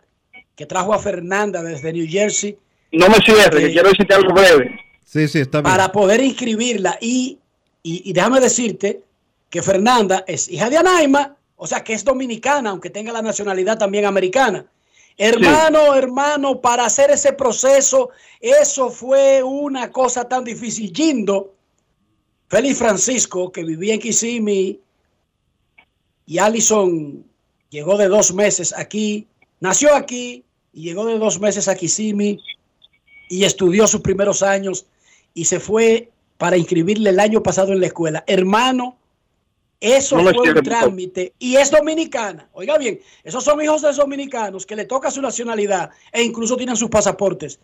que trajo a Fernanda desde New Jersey No me cierre, que quiero decirte algo breve. Sí, sí, está bien. para poder inscribirla. Y, y, y déjame decirte que Fernanda es hija de Anaima, o sea que es dominicana, aunque tenga la nacionalidad también americana. Hermano, hermano, para hacer ese proceso, eso fue una cosa tan difícil. Gindo, Félix Francisco, que vivía en Kissimmee, y Allison llegó de dos meses aquí, nació aquí y llegó de dos meses a Kissimmee y estudió sus primeros años y se fue para inscribirle el año pasado en la escuela. Hermano, eso No fue un trámite y es dominicana. Oiga bien, esos son hijos de dominicanos que le toca su nacionalidad e incluso tienen sus pasaportes.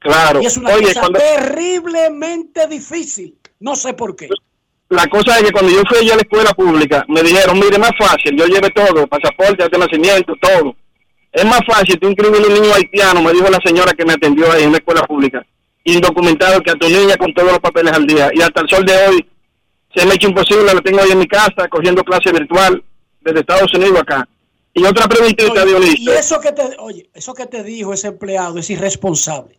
Claro. Y es una Oye, cosa cuando- terriblemente difícil. No sé por qué. la cosa es que cuando yo fui allá a la escuela pública, me dijeron, mire, más fácil, yo llevé todo, pasaporte, de nacimiento, todo. Es más fácil tú inscribir un niño haitiano, me dijo la señora que me atendió ahí en una escuela pública, indocumentado, que a tu niña con todos los papeles al día. Y hasta el sol de hoy se me ha hecho imposible, la tengo ahí en mi casa, cogiendo clase virtual desde Estados Unidos acá. Y otra preguntita, Y Dionisio. eso que te, oye, eso que te dijo ese empleado es irresponsable.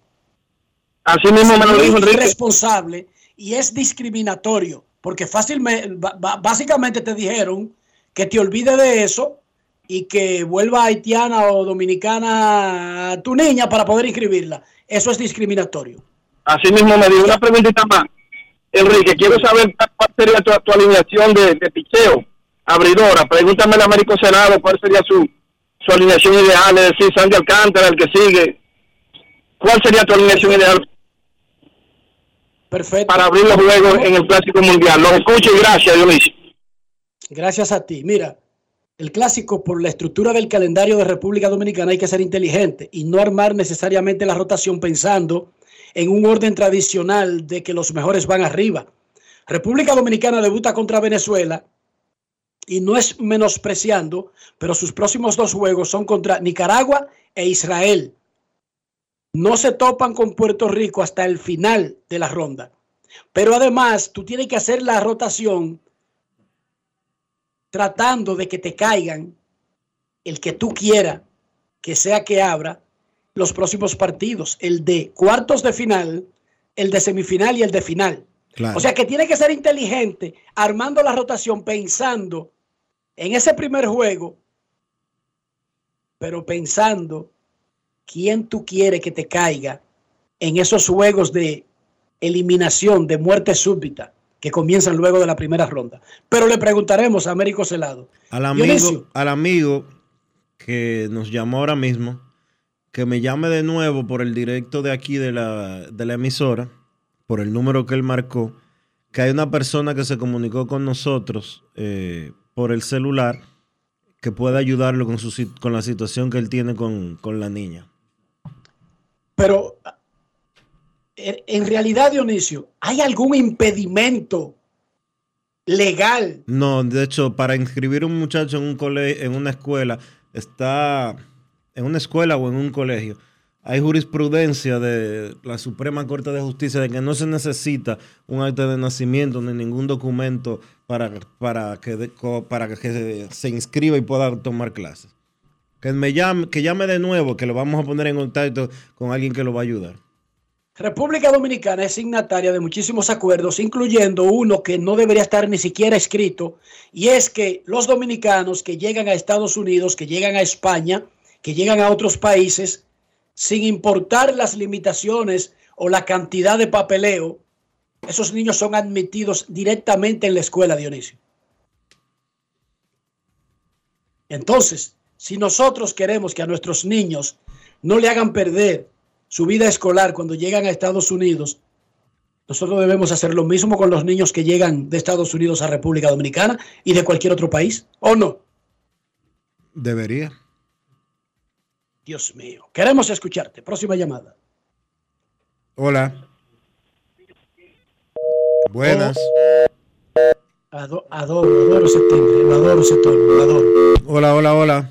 Así mismo me lo Es dijo Enrique. irresponsable y es discriminatorio, porque fácilmente, básicamente te dijeron que te olvides de eso y que vuelva haitiana o dominicana tu niña para poder inscribirla. Eso es discriminatorio. Así mismo me dijo una preguntita más. Enrique, quiero saber sería tu, tu alineación de, de picheo, abridora. Pregúntame al Américo Senado cuál sería su, su alineación ideal, es decir, Sandy Alcántara, el que sigue. ¿Cuál sería tu alineación ideal Perfecto. para abrir los juegos en el Clásico Mundial? Los escucho y gracias, Dionisio. Gracias a ti. Mira, el clásico por la estructura del calendario de República Dominicana hay que ser inteligente y no armar necesariamente la rotación pensando en un orden tradicional de que los mejores van arriba. República Dominicana debuta contra Venezuela y no es menospreciando, pero sus próximos dos juegos son contra Nicaragua e Israel. No se topan con Puerto Rico hasta el final de la ronda. Pero además, tú tienes que hacer la rotación tratando de que te caigan el que tú quieras que sea que abra los próximos partidos, el de cuartos de final, el de semifinal y el de final. Claro. O sea que tiene que ser inteligente armando la rotación pensando en ese primer juego, pero pensando quién tú quieres que te caiga en esos juegos de eliminación, de muerte súbita, que comienzan luego de la primera ronda. Pero le preguntaremos a Américo Celado. Al amigo, Dionisio. al amigo que nos llamó ahora mismo, que me llame de nuevo por el directo de aquí de la, de la emisora, por el número que él marcó, que hay una persona que se comunicó con nosotros eh, por el celular que puede ayudarlo con, su, con la situación que él tiene con, con la niña. Pero en realidad, Dionisio, ¿hay algún impedimento legal? No, de hecho, para inscribir a un muchacho en un cole en una escuela, está en una escuela o en un colegio. Hay jurisprudencia de la Suprema Corte de Justicia de que no se necesita un acta de nacimiento ni ningún documento para, para, que, para que se, se inscriba y pueda tomar clases. Que me llame, que llame de nuevo, que lo vamos a poner en contacto con alguien que lo va a ayudar. República Dominicana es signataria de muchísimos acuerdos, incluyendo uno que no debería estar ni siquiera escrito, y es que los dominicanos que llegan a Estados Unidos, que llegan a España, que llegan a otros países, sin importar las limitaciones o la cantidad de papeleo, esos niños son admitidos directamente en la escuela, Dionisio. Entonces, si nosotros queremos que a nuestros niños no le hagan perder su vida escolar cuando llegan a Estados Unidos, nosotros debemos hacer lo mismo con los niños que llegan de Estados Unidos a República Dominicana y de cualquier otro país, ¿o no? Debería. Dios mío. Queremos escucharte. Próxima llamada. Hola. Buenas. Ado- adoro, adoro ese timbre, lo adoro ese tono, lo adoro. Hola, hola, hola.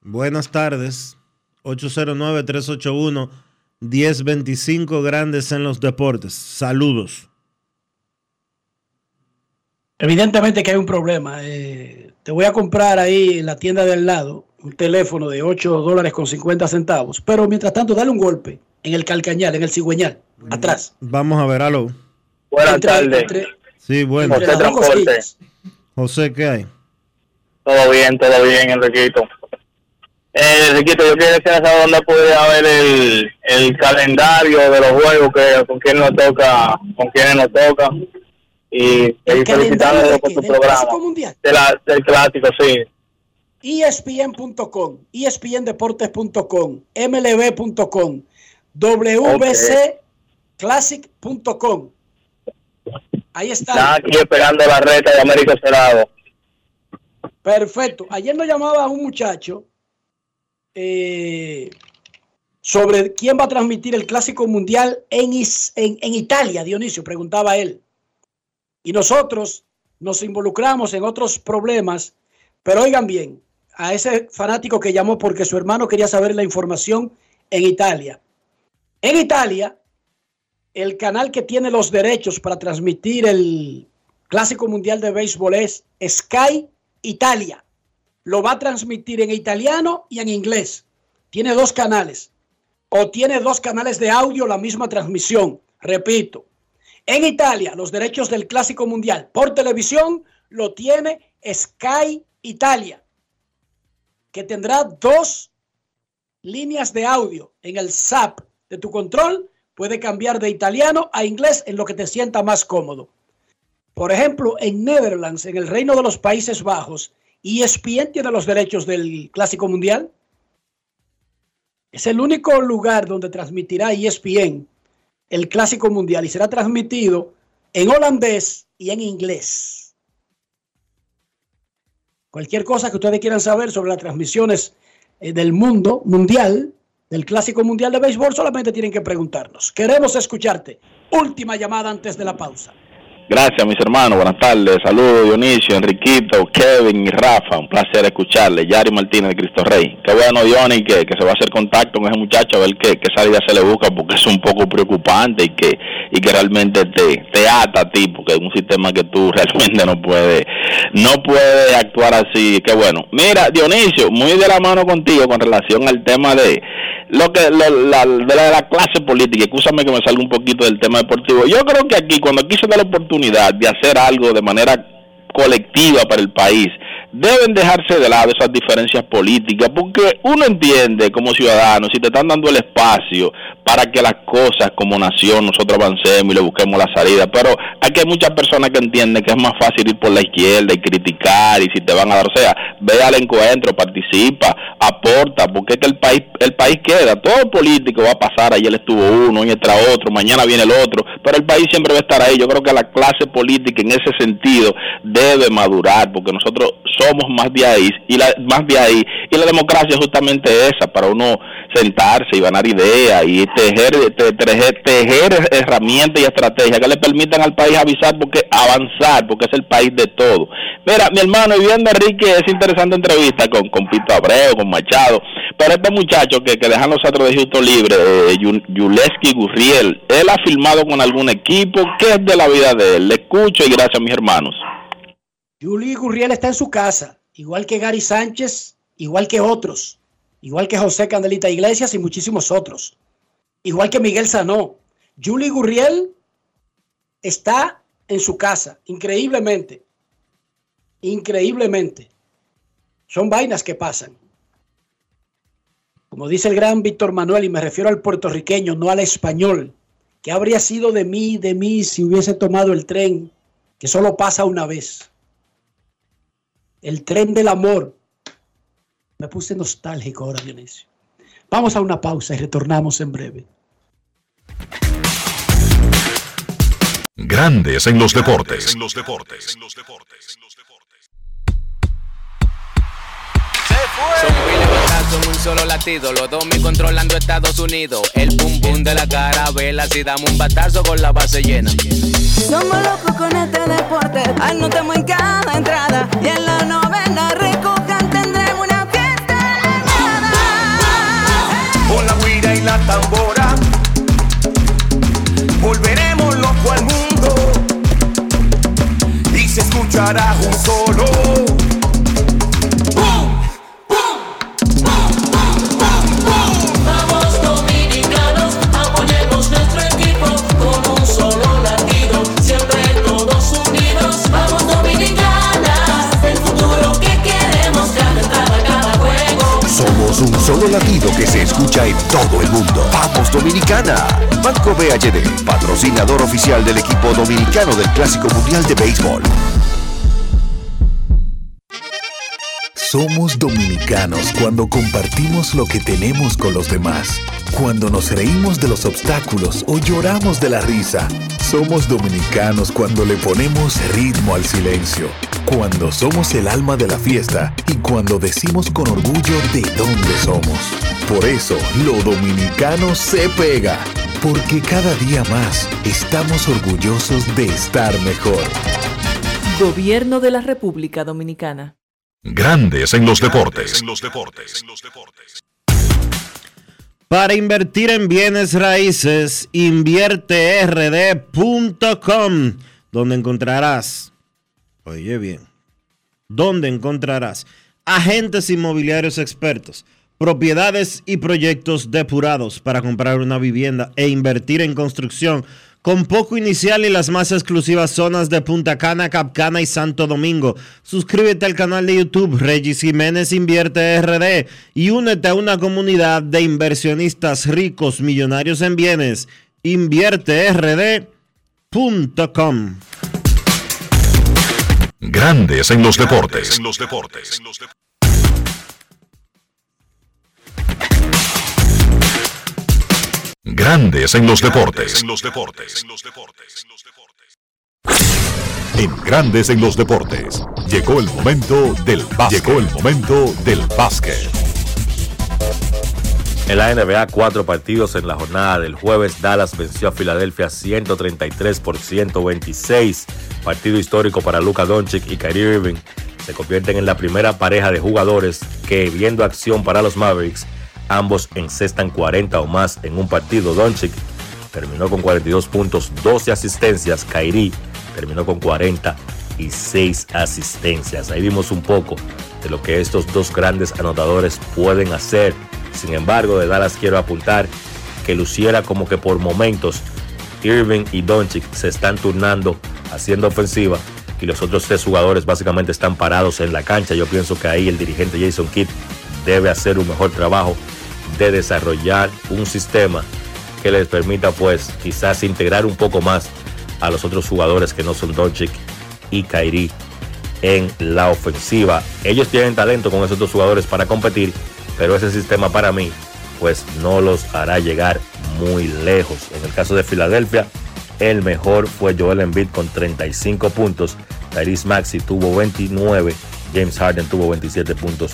Buenas tardes. 809-381-1025 Grandes en los Deportes. Saludos. Evidentemente que hay un problema. eh, te voy a comprar ahí en la tienda de al lado un teléfono de 8 dólares con 50 centavos. Pero mientras tanto, dale un golpe en el calcañal, en el cigüeñal, atrás. Vamos a ver, aló. Buenas tardes. Sí, bueno. dos costillas. José, ¿qué hay? Todo bien, todo bien, Enriquito. Eh, Enriquito, yo quería saber dónde podría ver el, el calendario de los juegos, que con quién nos toca, con quiénes nos toca. Y seguir felicitándolo por tu programa. De la, del clásico, sí. ESPN.com, ESPNDeportes.com, MLB.com, WBCClassic.com. Ahí está. Está aquí esperando la reta de América Cerrado. Perfecto. Ayer nos llamaba un muchacho eh, sobre quién va a transmitir el Clásico Mundial en, Is- en, en Italia, Dionisio, preguntaba él. Y nosotros nos involucramos en otros problemas, pero oigan bien, a ese fanático que llamó porque su hermano quería saber la información en Italia. En Italia, el canal que tiene los derechos para transmitir el Clásico Mundial de Béisbol es Sky Italia. Lo va a transmitir en italiano y en inglés. Tiene dos canales. O tiene dos canales de audio, la misma transmisión. Repito, en Italia, los derechos del Clásico Mundial por televisión lo tiene Sky Italia, que tendrá dos líneas de audio en el SAP de tu control. Puede cambiar de italiano a inglés en lo que te sienta más cómodo. Por ejemplo, en Netherlands, en el Reino de los Países Bajos, ESPN tiene los derechos del Clásico Mundial. Es el único lugar donde transmitirá ESPN el Clásico Mundial y será transmitido en holandés y en inglés. Cualquier cosa que ustedes quieran saber sobre las transmisiones eh, del mundo mundial, del Clásico Mundial de Béisbol, solamente tienen que preguntarnos. Queremos escucharte. Última llamada antes de la pausa. Gracias, mis hermanos. Buenas tardes. Saludos, Dionisio, Enriquito, Kevin y Rafa. Un placer escucharle. Yari Martínez de Cristo Rey. Qué bueno, Dionis, que, que se va a hacer contacto con ese muchacho a ver qué, qué salida se le busca, porque es un poco preocupante y que, y que realmente te, te ata a ti, porque es un sistema que tú realmente no puedes no puede actuar así. Qué bueno. Mira, Dionisio, muy de la mano contigo con relación al tema de lo que lo- la, de la, de la clase política. Escúchame que me salga un poquito del tema deportivo. Yo creo que aquí, cuando aquí se da la oportunidad de hacer algo de manera colectiva para el país, deben dejarse de lado esas diferencias políticas, porque uno entiende como ciudadano, si te están dando el espacio para que las cosas como nación nosotros avancemos y le busquemos la salida, pero aquí hay muchas personas que entienden que es más fácil ir por la izquierda y criticar y si te van a dar, o sea, ve al encuentro, participa, aporta, porque es que el país, el país queda, todo político va a pasar, ayer estuvo uno, hoy entra otro, mañana viene el otro, pero el país siempre va a estar ahí, yo creo que la clase política en ese sentido debe madurar, porque nosotros somos más de ahí, y la, más de ahí, y la democracia es justamente esa, para uno sentarse y ganar ideas y tejer, te- tejer, tejer herramientas y estrategias que le permitan al país avisar porque avanzar, porque es el país de todo. Mira, mi hermano, y viendo Enrique, es interesante entrevista con, con Pito Abreu, con Machado, pero este muchacho que, que dejan los otros de Houston libre, eh, Yu- Yuleski Gurriel, él ha filmado con algún equipo, ¿qué es de la vida de él? Le escucho y gracias, mis hermanos. Juli Gurriel está en su casa, igual que Gary Sánchez, igual que otros, igual que José Candelita Iglesias y muchísimos otros, igual que Miguel Sanó. Juli Gurriel está en su casa, increíblemente, increíblemente. Son vainas que pasan. Como dice el gran Víctor Manuel, y me refiero al puertorriqueño, no al español, que habría sido de mí, de mí, si hubiese tomado el tren, que solo pasa una vez el tren del amor. Me puse nostálgico ahora, Dionisio. Vamos a una pausa y retornamos en breve. Grandes en los deportes. En los deportes. Son pile batazos en un solo latido, los dos me controlando Estados Unidos. El pum pum de la carabela, si damos un batazo con la base llena. Somos locos con este deporte, anotamos en cada entrada. Y en la novena recojan tendremos una fiesta Con la guira y la tambora Volveremos loco al mundo. Y se escuchará un solo Un solo latido que se escucha en todo el mundo. ¡Vamos Dominicana! Banco BHD, patrocinador oficial del equipo dominicano del Clásico Mundial de Béisbol. Somos dominicanos cuando compartimos lo que tenemos con los demás, cuando nos reímos de los obstáculos o lloramos de la risa. Somos dominicanos cuando le ponemos ritmo al silencio, cuando somos el alma de la fiesta y cuando decimos con orgullo de dónde somos. Por eso, lo dominicano se pega, porque cada día más estamos orgullosos de estar mejor. Gobierno de la República Dominicana. Grandes en los deportes. Para invertir en bienes raíces, invierterd.com, donde encontrarás, oye bien, donde encontrarás agentes inmobiliarios expertos, propiedades y proyectos depurados para comprar una vivienda e invertir en construcción con poco inicial y las más exclusivas zonas de Punta Cana, Capcana y Santo Domingo. Suscríbete al canal de YouTube Regis Jiménez Invierte RD y únete a una comunidad de inversionistas ricos, millonarios en bienes. InvierteRD.com Grandes en los deportes. Grandes en los deportes. En Grandes en los deportes. Llegó el momento del básquet. Llegó el momento del básquet. En la NBA, cuatro partidos en la jornada del jueves. Dallas venció a Filadelfia 133 por 126. Partido histórico para Luka Doncic y Kyrie Irving. Se convierten en la primera pareja de jugadores que, viendo acción para los Mavericks, ambos encestan 40 o más en un partido. Doncic terminó con 42 puntos, 12 asistencias. Kyrie terminó con 46 asistencias. Ahí vimos un poco de lo que estos dos grandes anotadores pueden hacer. Sin embargo, de Dallas quiero apuntar que luciera como que por momentos Irving y Doncic se están turnando haciendo ofensiva y los otros tres jugadores básicamente están parados en la cancha. Yo pienso que ahí el dirigente Jason Kidd debe hacer un mejor trabajo de desarrollar un sistema que les permita pues quizás integrar un poco más a los otros jugadores que no son Doncic y Kyrie en la ofensiva. Ellos tienen talento con esos dos jugadores para competir, pero ese sistema para mí pues no los hará llegar muy lejos. En el caso de Filadelfia, el mejor fue Joel Embiid con 35 puntos, Tyrese Maxi tuvo 29, James Harden tuvo 27 puntos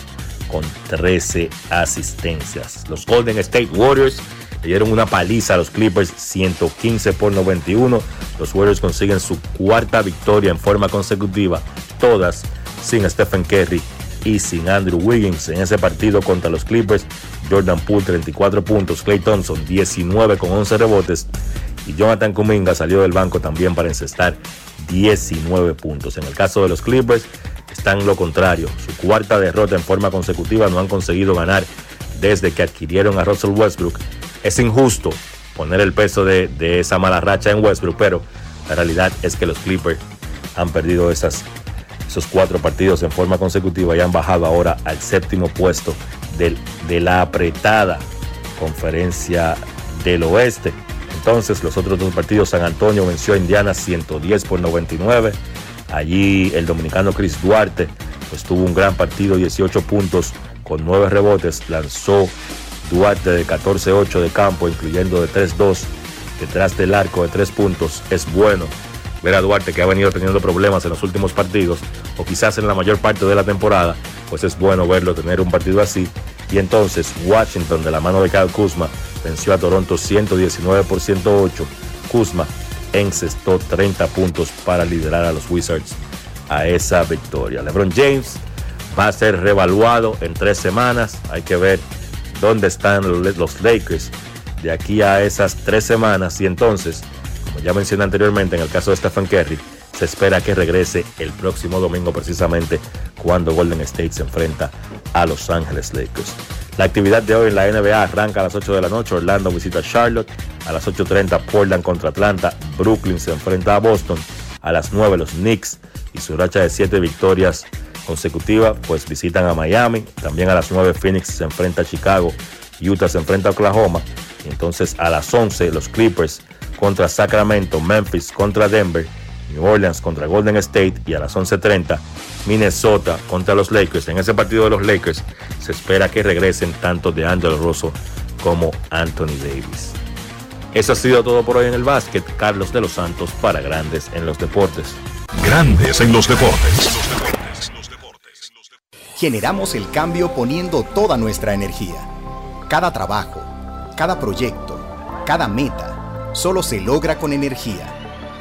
con 13 asistencias. Los Golden State Warriors le dieron una paliza a los Clippers 115 por 91. Los Warriors consiguen su cuarta victoria en forma consecutiva, todas sin Stephen Curry y sin Andrew Wiggins. En ese partido contra los Clippers, Jordan Poole 34 puntos, Clay Thompson 19 con 11 rebotes y Jonathan Kuminga salió del banco también para encestar 19 puntos. En el caso de los Clippers, están lo contrario. Su cuarta derrota en forma consecutiva no han conseguido ganar desde que adquirieron a Russell Westbrook. Es injusto poner el peso de, esa mala racha en Westbrook, pero la realidad es que los Clippers han perdido esos cuatro partidos en forma consecutiva y han bajado ahora al séptimo puesto de la apretada conferencia del oeste. Entonces los otros dos partidos, San Antonio venció a Indiana 110 por 99. Allí el dominicano Chris Duarte pues, tuvo un gran partido, 18 puntos con 9 rebotes. Lanzó Duarte de 14-8 de campo, incluyendo de 3-2 detrás del arco de 3 puntos. Es bueno ver a Duarte que ha venido teniendo problemas en los últimos partidos o quizás en la mayor parte de la temporada, pues es bueno verlo tener un partido así. Y entonces Washington de la mano de Kyle Kuzma venció a Toronto 119 por 108. Kuzma encestó 30 puntos para liderar a los Wizards a esa victoria. LeBron James va a ser revaluado en tres semanas. Hay que ver dónde están los Lakers de aquí a esas tres semanas. Y entonces, como ya mencioné anteriormente, en el caso de Stephen Curry, se espera que regrese el próximo domingo precisamente cuando Golden State se enfrenta a Los Ángeles Lakers. La actividad de hoy en la NBA arranca a las 8 de la noche. Orlando visita Charlotte. A las 8.30 Portland contra Atlanta. Brooklyn se enfrenta a Boston. A las 9 los Knicks y su racha de 7 victorias consecutivas pues visitan a Miami. También a las 9 Phoenix se enfrenta a Chicago. Utah se enfrenta a Oklahoma. Entonces a las 11 los Clippers contra Sacramento. Memphis contra Denver. New Orleans contra Golden State y a las 11.30 Minnesota contra los Lakers. En ese partido de los Lakers se espera que regresen tanto de Angelo Rosso como Anthony Davis. Eso ha sido todo por hoy en el básquet. Carlos de los Santos para Grandes en los Deportes. Grandes en los deportes. Generamos el cambio poniendo toda nuestra energía. Cada trabajo, cada proyecto, cada meta, solo se logra con energía.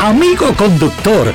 Amigo conductor,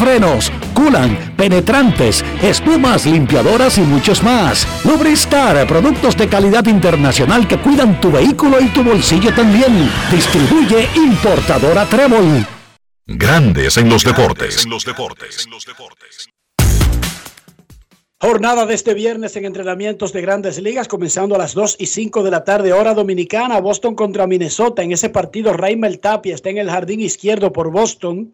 frenos, culan, penetrantes, espumas, limpiadoras y muchos más. Lubristar, productos de calidad internacional que cuidan tu vehículo y tu bolsillo también. Distribuye importadora Trébol. Grandes en los deportes. Jornada de este viernes en entrenamientos de grandes ligas, comenzando a las 2 y 5 de la tarde, hora dominicana. Boston contra Minnesota. En ese partido, Raimel Tapia está en el jardín izquierdo por Boston.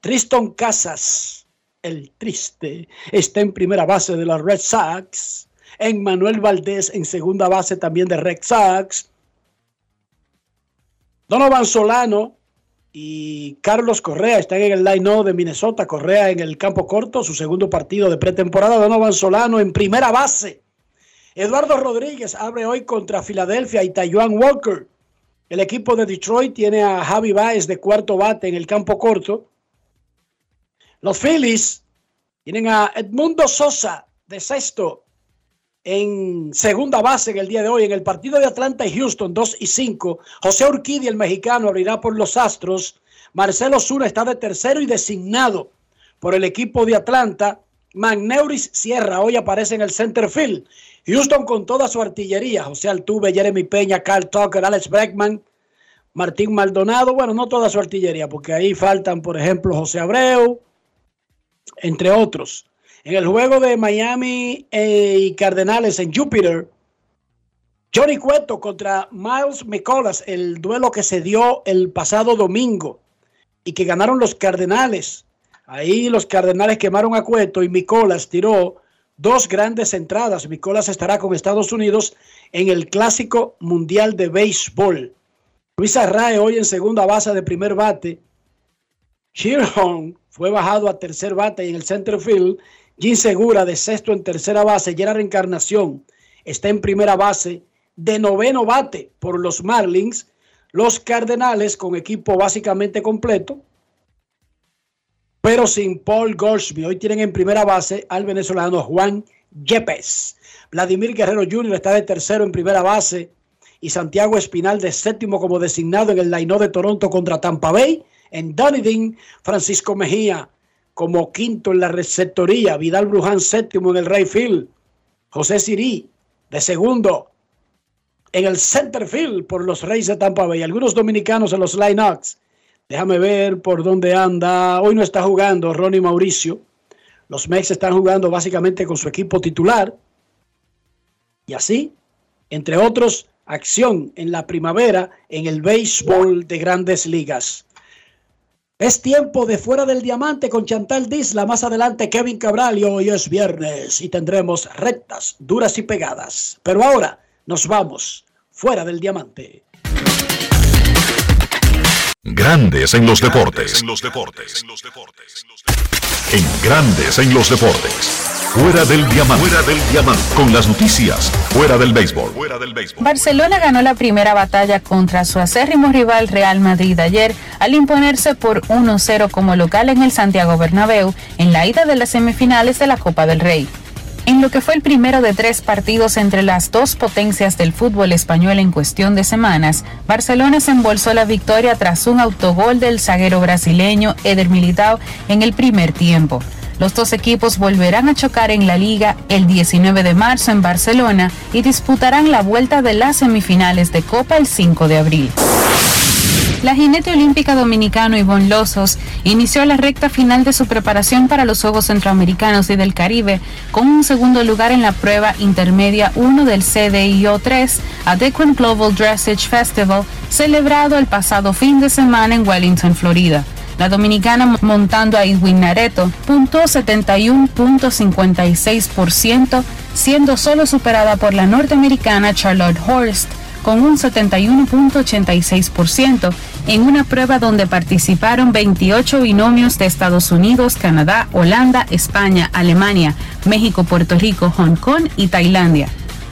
Triston Casas, el triste, está en primera base de los Red Sox. En Manuel Valdés en segunda base también de Red Sox. Donovan Solano y Carlos Correa están en el line de Minnesota. Correa en el campo corto, su segundo partido de pretemporada. Donovan Solano en primera base. Eduardo Rodríguez abre hoy contra Filadelfia y Taiwan Walker. El equipo de Detroit tiene a Javi Baez de cuarto bate en el campo corto. Los Phillies tienen a Edmundo Sosa de sexto en segunda base en el día de hoy. En el partido de Atlanta y Houston, 2 y 5, José Urquidi, el mexicano, abrirá por los Astros. Marcelo Zuna está de tercero y designado por el equipo de Atlanta. Magneuris Sierra hoy aparece en el center field. Houston con toda su artillería. José Altuve, Jeremy Peña, Carl Tucker, Alex Bregman, Martín Maldonado. Bueno, no toda su artillería, porque ahí faltan, por ejemplo, José Abreu, entre otros. En el juego de Miami eh, y Cardenales en Júpiter, Johnny Cueto contra Miles McCollas, el duelo que se dio el pasado domingo y que ganaron los Cardenales. Ahí los Cardenales quemaron a Cueto y Micolas tiró dos grandes entradas. Micolas estará con Estados Unidos en el Clásico Mundial de Béisbol. Luis Arrae hoy en segunda base de primer bate. Sheerholm fue bajado a tercer bate en el center field. Jim Segura de sexto en tercera base. Gerard Encarnación está en primera base de noveno bate por los Marlins. Los Cardenales con equipo básicamente completo, pero sin Paul Goldschmidt. Hoy tienen en primera base al venezolano Juan Yepes. Vladimir Guerrero Jr. está de tercero en primera base y Santiago Espinal de séptimo como designado en el line de Toronto contra Tampa Bay. En Dunedin, Francisco Mejía como quinto en la receptoría. Vidal Bruján séptimo en el right field. José Sirí de segundo en el center field por los Reyes de Tampa Bay. Algunos dominicanos en los lineups. Déjame ver por dónde anda. Hoy no está jugando Ronnie Mauricio. Los Mex están jugando básicamente con su equipo titular. Y así, entre otros, acción en la primavera en el béisbol de grandes ligas. Es tiempo de fuera del diamante con Chantal Disla. Más adelante Kevin Cabral y hoy es viernes y tendremos rectas, duras y pegadas. Pero ahora nos vamos fuera del diamante. Grandes en los deportes. En Grandes en los deportes. Fuera del diamante. Fuera del diamante. Con las noticias. Fuera del béisbol. Fuera del béisbol. Barcelona ganó la primera batalla contra su acérrimo rival Real Madrid ayer al imponerse por 1-0 como local en el Santiago Bernabéu en la ida de las semifinales de la Copa del Rey. En lo que fue el primero de tres partidos entre las dos potencias del fútbol español en cuestión de semanas, Barcelona se embolsó la victoria tras un autogol del zaguero brasileño Eder Militao en el primer tiempo. Los dos equipos volverán a chocar en la liga el 19 de marzo en Barcelona y disputarán la vuelta de las semifinales de Copa el 5 de abril. La jinete olímpica dominicano Ivonne Lozos inició la recta final de su preparación para los Juegos Centroamericanos y del Caribe con un segundo lugar en la prueba intermedia 1 del CDIO 3 Adequate Global Dressage Festival celebrado el pasado fin de semana en Wellington, Florida. La dominicana montando a Edwin Nareto puntuó 71.56%, siendo solo superada por la norteamericana Charlotte Horst con un 71.86% en una prueba donde participaron 28 binomios de Estados Unidos, Canadá, Holanda, España, Alemania, México, Puerto Rico, Hong Kong y Tailandia.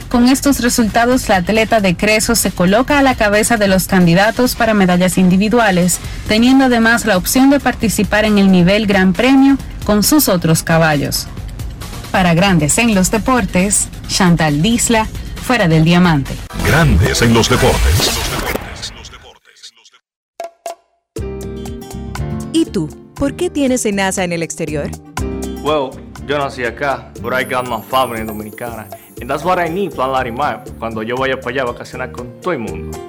Con estos resultados, la atleta de Creso se coloca a la cabeza de los candidatos para medallas individuales, teniendo además la opción de participar en el nivel Gran Premio con sus otros caballos. Para Grandes en los Deportes, Chantal Disla, fuera del diamante. Grandes en los deportes. ¿Y tú? ¿Por qué tienes NASA en el exterior? Well, yo nací acá, but I got my family dominicana. And that's what I need, Plan Larimar, cuando yo vaya para allá a vacacionar con todo el mundo.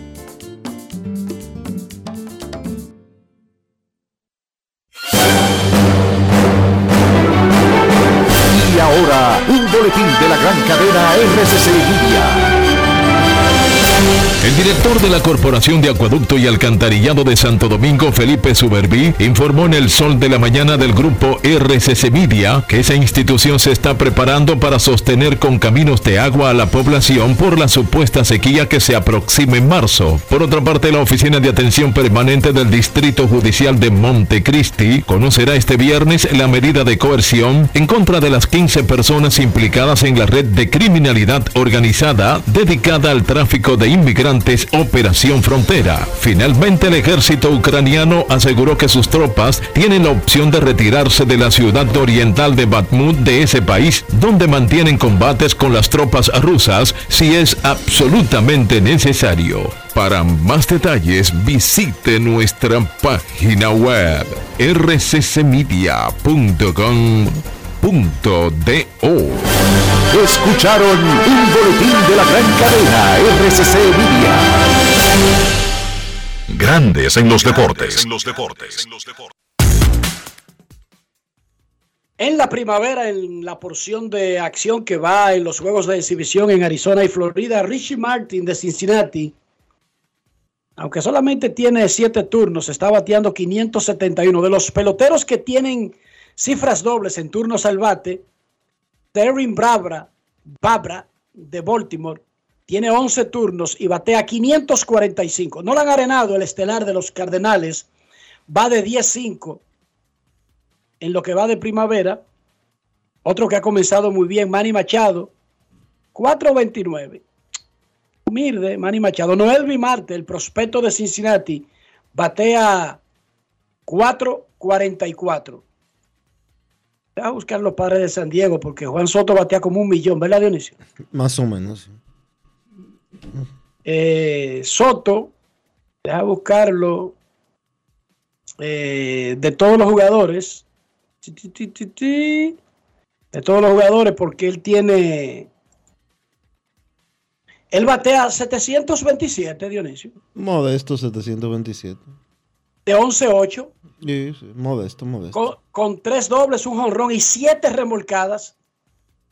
director de la Corporación de Acueducto y Alcantarillado de Santo Domingo, Felipe Suberví, informó en el sol de la mañana del grupo RCC Media que esa institución se está preparando para sostener con caminos de agua a la población por la supuesta sequía que se aproxima en marzo. Por otra parte, la Oficina de Atención Permanente del Distrito Judicial de Montecristi conocerá este viernes la medida de coerción en contra de las 15 personas implicadas en la red de criminalidad organizada dedicada al tráfico de inmigrantes Operación Frontera. Finalmente el ejército ucraniano aseguró que sus tropas tienen la opción de retirarse de la ciudad oriental de Bakhmut de ese país, donde mantienen combates con las tropas rusas si es absolutamente necesario. Para más detalles visite nuestra página web rccmedia.com.do. Escucharon un boletín de la gran cadena RCC Media. Grandes en los deportes. En la primavera, en la porción de acción que va en los juegos de exhibición en Arizona y Florida, Richie Martin de Cincinnati, aunque solamente tiene siete turnos, está bateando 571. De los peloteros que tienen cifras dobles en turnos al bate, Darren Brabra, Babra de Baltimore tiene 11 turnos y batea 545. No lo han arenado el estelar de los Cardenales, va de 10-5 en lo que va de primavera. Otro que ha comenzado muy bien, Manny Machado, 4.29. Humilde, Manny Machado. Noel Marte, el prospecto de Cincinnati, batea 4.44. A buscar los padres de San Diego porque Juan Soto batea como un millón, ¿verdad, Dionisio? Más o menos. Eh, Soto, deja buscarlo eh, de todos los jugadores. De todos los jugadores, porque él tiene. Él batea 727, Dionisio. Modesto 727. De 11-8. Sí, sí, modesto, modesto. Con, con tres dobles, un jonrón y siete remolcadas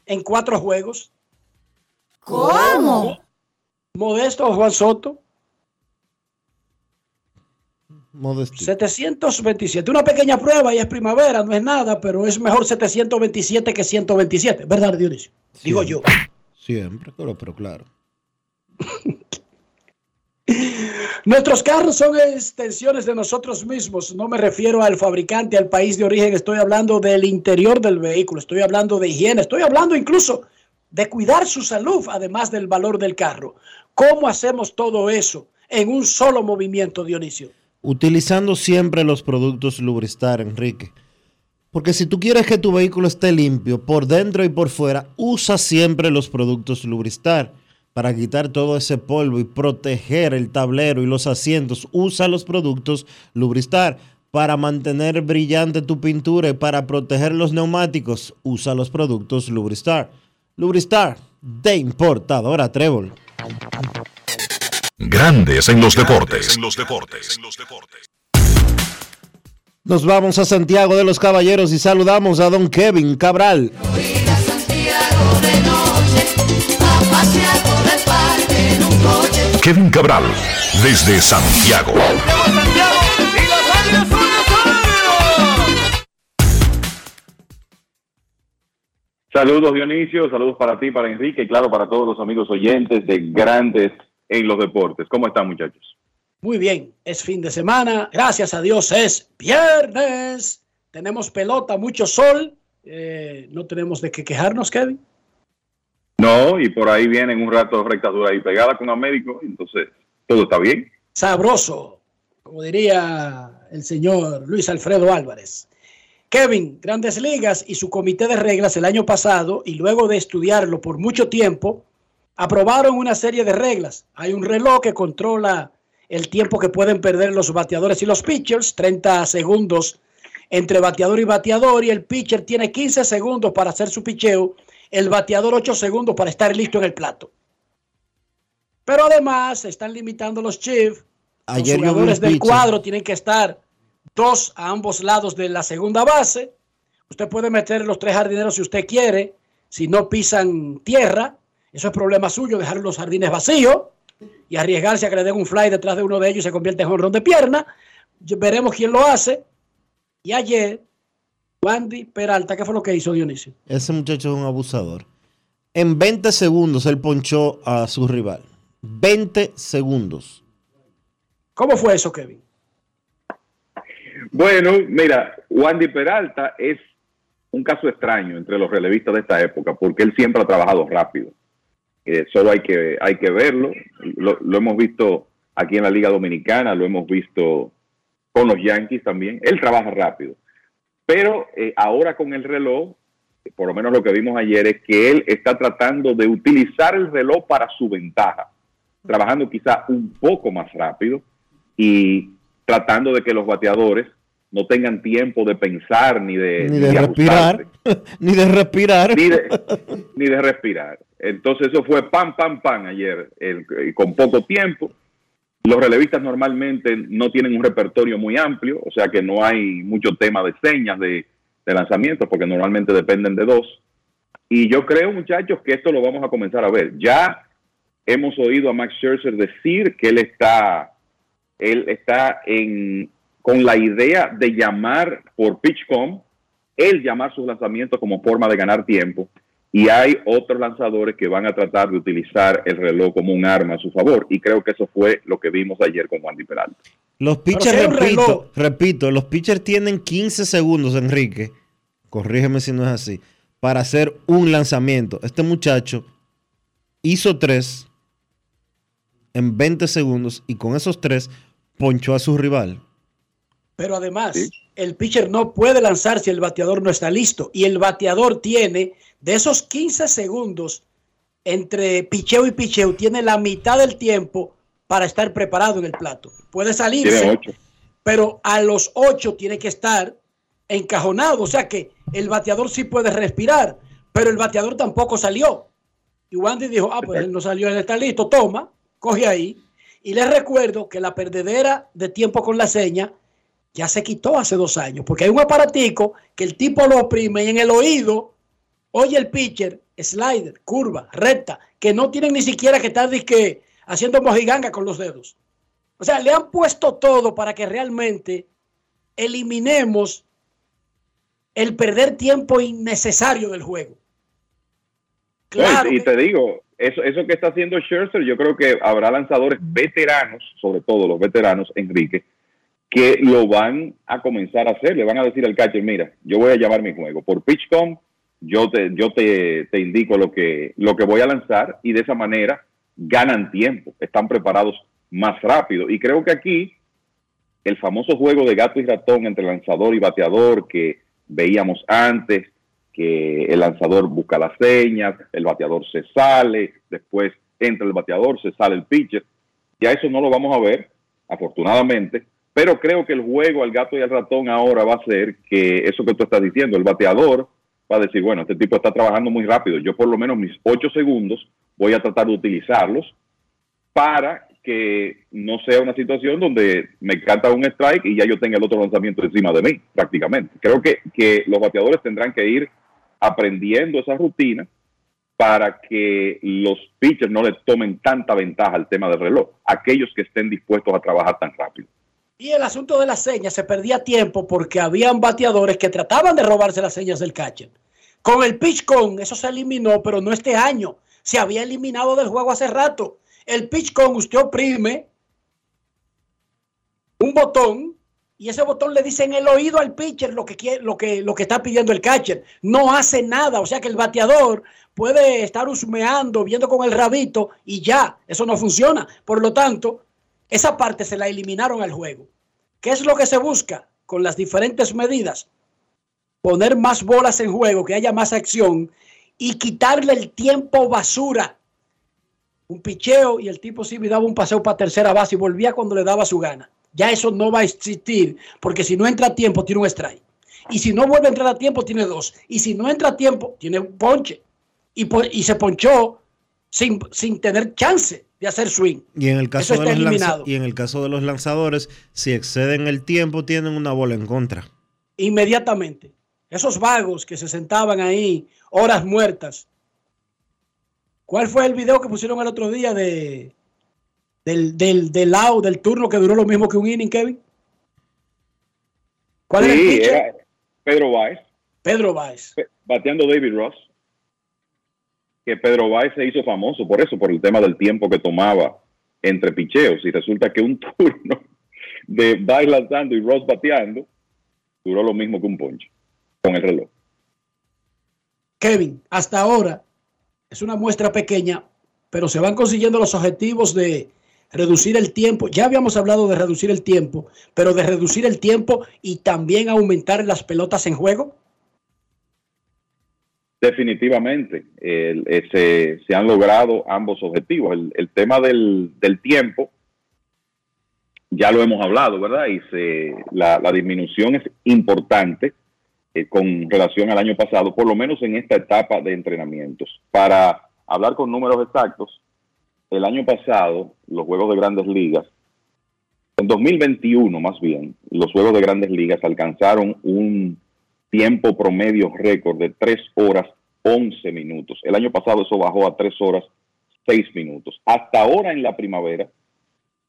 en cuatro juegos. ¿Cómo? Modesto Juan Soto. Modesto. 727. Una pequeña prueba y es primavera, no es nada, pero es mejor 727 que 127, ¿verdad, Dionisio? Digo yo. Siempre, pero, pero claro. Nuestros carros son extensiones de nosotros mismos. No me refiero al fabricante, al país de origen. Estoy hablando del interior del vehículo. Estoy hablando de higiene. Estoy hablando incluso de cuidar su salud, además del valor del carro. ¿Cómo hacemos todo eso en un solo movimiento, Dionisio? Utilizando siempre los productos Lubristar, Enrique. Porque si tú quieres que tu vehículo esté limpio por dentro y por fuera, usa siempre los productos Lubristar para quitar todo ese polvo y proteger el tablero y los asientos. Usa los productos Lubristar para mantener brillante tu pintura y para proteger los neumáticos. Usa los productos Lubristar. Lubristar de importadora Trébol. Grandes en los deportes. En los deportes. Nos vamos a Santiago de los Caballeros y saludamos a don Kevin Cabral. Kevin Cabral, desde Santiago. Saludos Dionisio, saludos para ti, para Enrique y claro para todos los amigos oyentes de Grandes en los Deportes. ¿Cómo están muchachos? Muy bien, es fin de semana. Gracias a Dios es viernes. Tenemos pelota, mucho sol. Eh, no tenemos de qué quejarnos, Kevin. No, y por ahí vienen un rato de rectadura y pegada con Américo, entonces todo está bien. Sabroso, como diría el señor Luis Alfredo Álvarez. Kevin, Grandes Ligas y su comité de reglas el año pasado, y luego de estudiarlo por mucho tiempo, aprobaron una serie de reglas. Hay un reloj que controla el tiempo que pueden perder los bateadores y los pitchers, 30 segundos entre bateador y bateador, y el pitcher tiene 15 segundos para hacer su picheo, el bateador 8 segundos para estar listo en el plato. Pero además se están limitando los chiefs. Los Ayer un jugadores del pitcher. cuadro tienen que estar dos a ambos lados de la segunda base. Usted puede meter los tres jardineros si usted quiere, si no pisan tierra. Eso es problema suyo, dejar los jardines vacíos y arriesgarse a que le den un fly detrás de uno de ellos y se convierte en honrón de pierna. Veremos quién lo hace. Y ayer, Wandy Peralta, ¿qué fue lo que hizo Dionisio? Ese muchacho es un abusador. En 20 segundos él ponchó a su rival. 20 segundos. ¿Cómo fue eso, Kevin? Bueno, mira, Wandy Peralta es un caso extraño entre los relevistas de esta época, porque él siempre ha trabajado rápido. Eh, solo hay que, hay que verlo. Lo, lo hemos visto aquí en la Liga Dominicana, lo hemos visto con los Yankees también. Él trabaja rápido. Pero eh, ahora con el reloj, por lo menos lo que vimos ayer, es que él está tratando de utilizar el reloj para su ventaja, trabajando quizá un poco más rápido y tratando de que los bateadores no tengan tiempo de pensar ni de, Ni de ni respirar. Ni de respirar. ni de, ni de respirar. Entonces eso fue pam, pam, pam ayer, el- y con poco tiempo. Los relevistas normalmente no tienen un repertorio muy amplio, o sea que no hay mucho tema de señas de, de lanzamientos, porque normalmente dependen de dos. Y yo creo, muchachos, que esto lo vamos a comenzar a ver. Ya hemos oído a Max Scherzer decir que él está, él está en, con la idea de llamar por PitchCom, él llamar sus lanzamientos como forma de ganar tiempo. Y hay otros lanzadores que van a tratar de utilizar el reloj como un arma a su favor. Y creo que eso fue lo que vimos ayer con Wandy Peralta. Los pitchers, repito, repito, los pitchers tienen 15 segundos, Enrique. Corrígeme si no es así. Para hacer un lanzamiento. Este muchacho hizo tres en 20 segundos y con esos tres ponchó a su rival. Pero además, el pitcher no puede lanzar si el bateador no está listo. Y el bateador tiene, de esos 15 segundos entre picheo y picheo, tiene la mitad del tiempo para estar preparado en el plato. Puede salirse, pero a los 8 tiene que estar encajonado. O sea que el bateador sí puede respirar, pero el bateador tampoco salió. Y Wandy dijo, ah, pues él no salió, él está listo, toma, coge ahí. Y les recuerdo que la perdedera de tiempo con la seña ya se quitó hace dos años, porque hay un aparatico que el tipo lo oprime y en el oído oye el pitcher, slider, curva, recta, que no tienen ni siquiera que estar dizque, haciendo mojiganga con los dedos. O sea, le han puesto todo para que realmente eliminemos el perder tiempo innecesario del juego. Claro No, y, te digo, eso, eso que está haciendo Scherzer, yo creo que habrá lanzadores veteranos, sobre todo los veteranos, Enrique, que lo van a comenzar a hacer. Le van a decir al catcher, mira, yo voy a llamar mi juego. Por PitchCom, yo te, yo te, te indico lo que, lo que voy a lanzar y de esa manera ganan tiempo, están preparados más rápido. Y creo que aquí el famoso juego de gato y ratón entre lanzador y bateador que veíamos antes, que el lanzador busca las señas, el bateador se sale, después entra el bateador, se sale el pitcher. Ya eso no lo vamos a ver, afortunadamente, pero creo que el juego al gato y al ratón ahora va a ser que eso que tú estás diciendo, el bateador va a decir, bueno, este tipo está trabajando muy rápido, yo por lo menos mis ocho segundos voy a tratar de utilizarlos para que no sea una situación donde me canta un strike y ya yo tenga el otro lanzamiento encima de mí, prácticamente. Creo que, que los bateadores tendrán que ir aprendiendo esa rutina para que los pitchers no le tomen tanta ventaja al tema del reloj, aquellos que estén dispuestos a trabajar tan rápido. Y el asunto de las señas se perdía tiempo porque habían bateadores que trataban de robarse las señas del catcher. Con el pitch con, eso se eliminó, pero no este año. Se había eliminado del juego hace rato. El pitch con, usted oprime un botón y ese botón le dice en el oído al pitcher lo que, quiere, lo que, lo que está pidiendo el catcher. No hace nada. O sea que el bateador puede estar husmeando, viendo con el rabito y ya, eso no funciona. Por lo tanto, esa parte se la eliminaron al juego. ¿Qué es lo que se busca con las diferentes medidas? Poner más bolas en juego, que haya más acción y quitarle el tiempo basura. Un picheo y el tipo sí me daba un paseo para tercera base y volvía cuando le daba su gana. Ya eso no va a existir, porque si no entra a tiempo, tiene un strike. Y si no vuelve a entrar a tiempo, tiene dos. Y si no entra a tiempo, tiene un ponche. Y, y se ponchó sin, sin tener chance de hacer swing. Y en el caso Eso de los y en el caso de los lanzadores, si exceden el tiempo, tienen una bola en contra. Inmediatamente. Esos vagos que se sentaban ahí, horas muertas. ¿Cuál fue el video que pusieron el otro día de del, del, del out, del turno que duró lo mismo que un inning, Kevin? ¿Cuál era el Sí, pitcher? era Pedro Báez. Pedro Báez. Bateando David Ross. Que Pedro Báez se hizo famoso por eso, por el tema del tiempo que tomaba entre picheos. Y resulta que un turno de Báez lanzando y Ross bateando duró lo mismo que un ponche con el reloj. Kevin, hasta ahora es una muestra pequeña, pero se van consiguiendo los objetivos de reducir el tiempo. Ya habíamos hablado de reducir el tiempo, pero de reducir el tiempo y también aumentar las pelotas en juego. Definitivamente, se, han logrado ambos objetivos. El, tema del, del tiempo, ya lo hemos hablado, ¿verdad? Y se, la, la disminución es importante eh, con relación al año pasado, por lo menos en esta etapa de entrenamientos. Para hablar con números exactos, el año pasado, los Juegos de Grandes Ligas, en 2021 más bien, los Juegos de Grandes Ligas alcanzaron un tiempo promedio récord de 3 horas 11 minutos. El año pasado eso bajó a 3 horas 6 minutos. Hasta ahora en la primavera,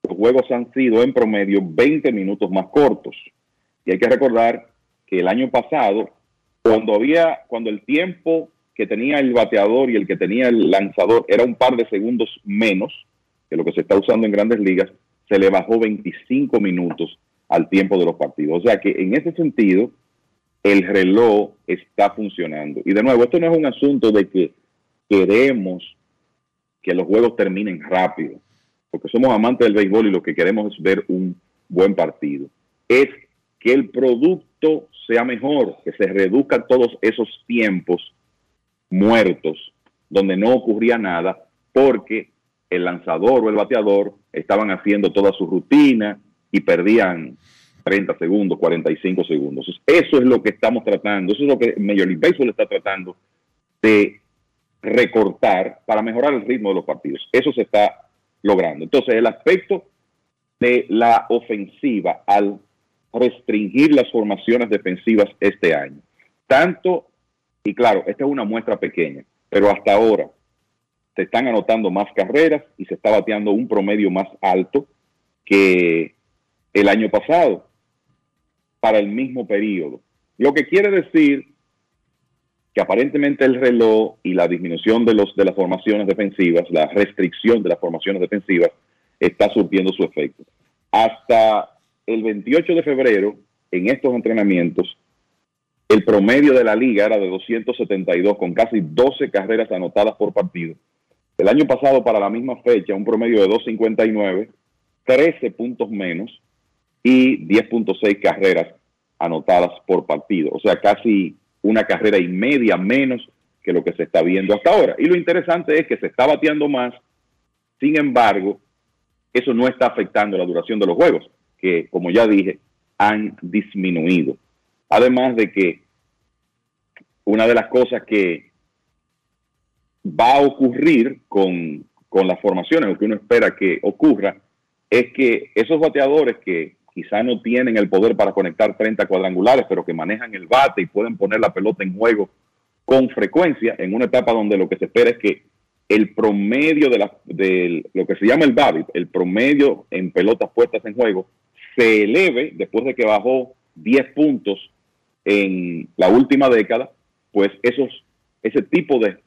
los juegos han sido en promedio 20 minutos más cortos. Y hay que recordar que el año pasado, cuando había, cuando el tiempo que tenía el bateador y el que tenía el lanzador era un par de segundos menos que lo que se está usando en grandes ligas, se le bajó 25 minutos al tiempo de los partidos. O sea que en ese sentido, el reloj está funcionando. Y de nuevo, esto no es un asunto de que queremos que los juegos terminen rápido, porque somos amantes del béisbol y lo que queremos es ver un buen partido. Es que el producto sea mejor, que se reduzcan todos esos tiempos muertos donde no ocurría nada porque el lanzador o el bateador estaban haciendo toda su rutina y perdían 30 segundos, 45 segundos. Eso es lo que estamos tratando, eso es lo que Major League Baseball está tratando de recortar para mejorar el ritmo de los partidos. Eso se está logrando. Entonces, el aspecto de la ofensiva al restringir las formaciones defensivas este año, tanto, y claro, esta es una muestra pequeña, pero hasta ahora se están anotando más carreras y se está bateando un promedio más alto que el año pasado para el mismo periodo. Lo que quiere decir que aparentemente el reloj y la disminución de, los, de las formaciones defensivas, la restricción de las formaciones defensivas, está surtiendo su efecto. Hasta el 28 de febrero, en estos entrenamientos, el promedio de la liga era de 272, con casi 12 carreras anotadas por partido. El año pasado, para la misma fecha, un promedio de 259, 13 puntos menos y 10.6 carreras anotadas por partido. O sea, casi una carrera y media menos que lo que se está viendo hasta ahora. Y lo interesante es que se está bateando más, sin embargo, eso no está afectando la duración de los juegos, que como ya dije, han disminuido. Además de que una de las cosas que va a ocurrir con, con las formaciones, o que uno espera que ocurra, es que esos bateadores que quizá no tienen el poder para conectar 30 cuadrangulares, pero que manejan el bate y pueden poner la pelota en juego con frecuencia, en una etapa donde lo que se espera es que el promedio de, la, lo que se llama el BABIP, el promedio en pelotas puestas en juego, se eleve después de que bajó 10 puntos en la última década, pues esos, ese tipo de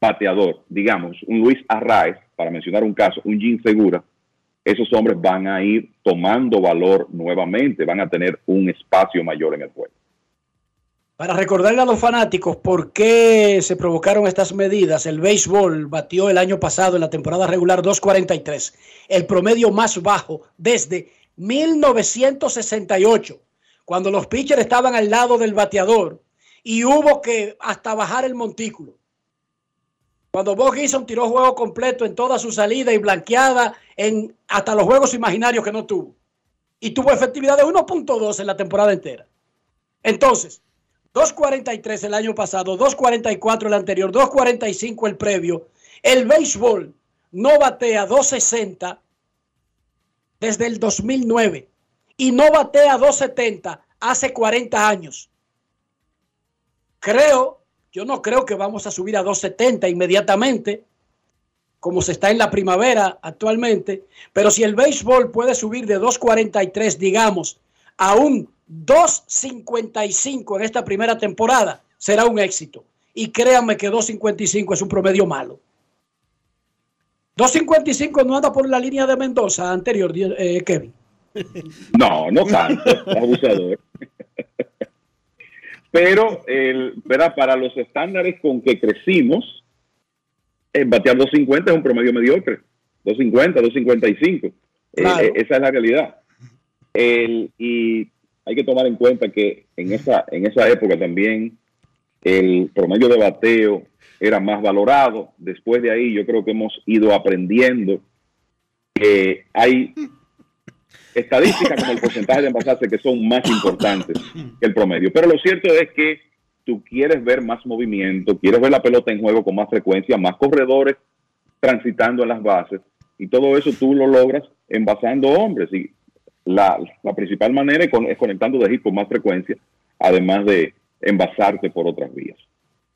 bateador, digamos, un Luis Arraez, para mencionar un caso, un Jim Segura, esos hombres van a ir tomando valor nuevamente, van a tener un espacio mayor en el juego. Para recordarle a los fanáticos por qué se provocaron estas medidas, el béisbol batió el año pasado en la temporada regular 2.43, el promedio más bajo desde 1968, cuando los pitchers estaban al lado del bateador y hubo que hasta bajar el montículo. Cuando Bob Gibson tiró juego completo en toda su salida y blanqueada en hasta los juegos imaginarios que no tuvo. Y tuvo efectividad de 1.2 en la temporada entera. Entonces, 2.43 el año pasado, 2.44 el anterior, 2.45 el previo. El béisbol no batea 2.60 desde el 2009 y no batea 2.70 hace 40 años. Creo, yo no creo que vamos a subir a 2.70 inmediatamente, como se está en la primavera actualmente, pero si el béisbol puede subir de 2.43, digamos, a un 2.55 en esta primera temporada, será un éxito. Y créanme que 2.55 es un promedio malo. 2.55 no anda por la línea de Mendoza anterior, eh, Kevin. No, no tanto, abusador. Pero, el, ¿verdad? Para los estándares con que crecimos, en batear 250 es un promedio mediocre. 250, 255. Claro. Eh, esa es la realidad. El, y hay que tomar en cuenta que en esa, en esa época también el promedio de bateo era más valorado. Después de ahí yo creo que hemos ido aprendiendo que hay estadísticas como el porcentaje de envasarse que son más importantes que el promedio. Pero lo cierto es que tú quieres ver más movimiento, quieres ver la pelota en juego con más frecuencia, más corredores transitando en las bases y todo eso tú lo logras envasando hombres y la, la principal manera es, con- es conectando de hit con más frecuencia, además de envasarte por otras vías.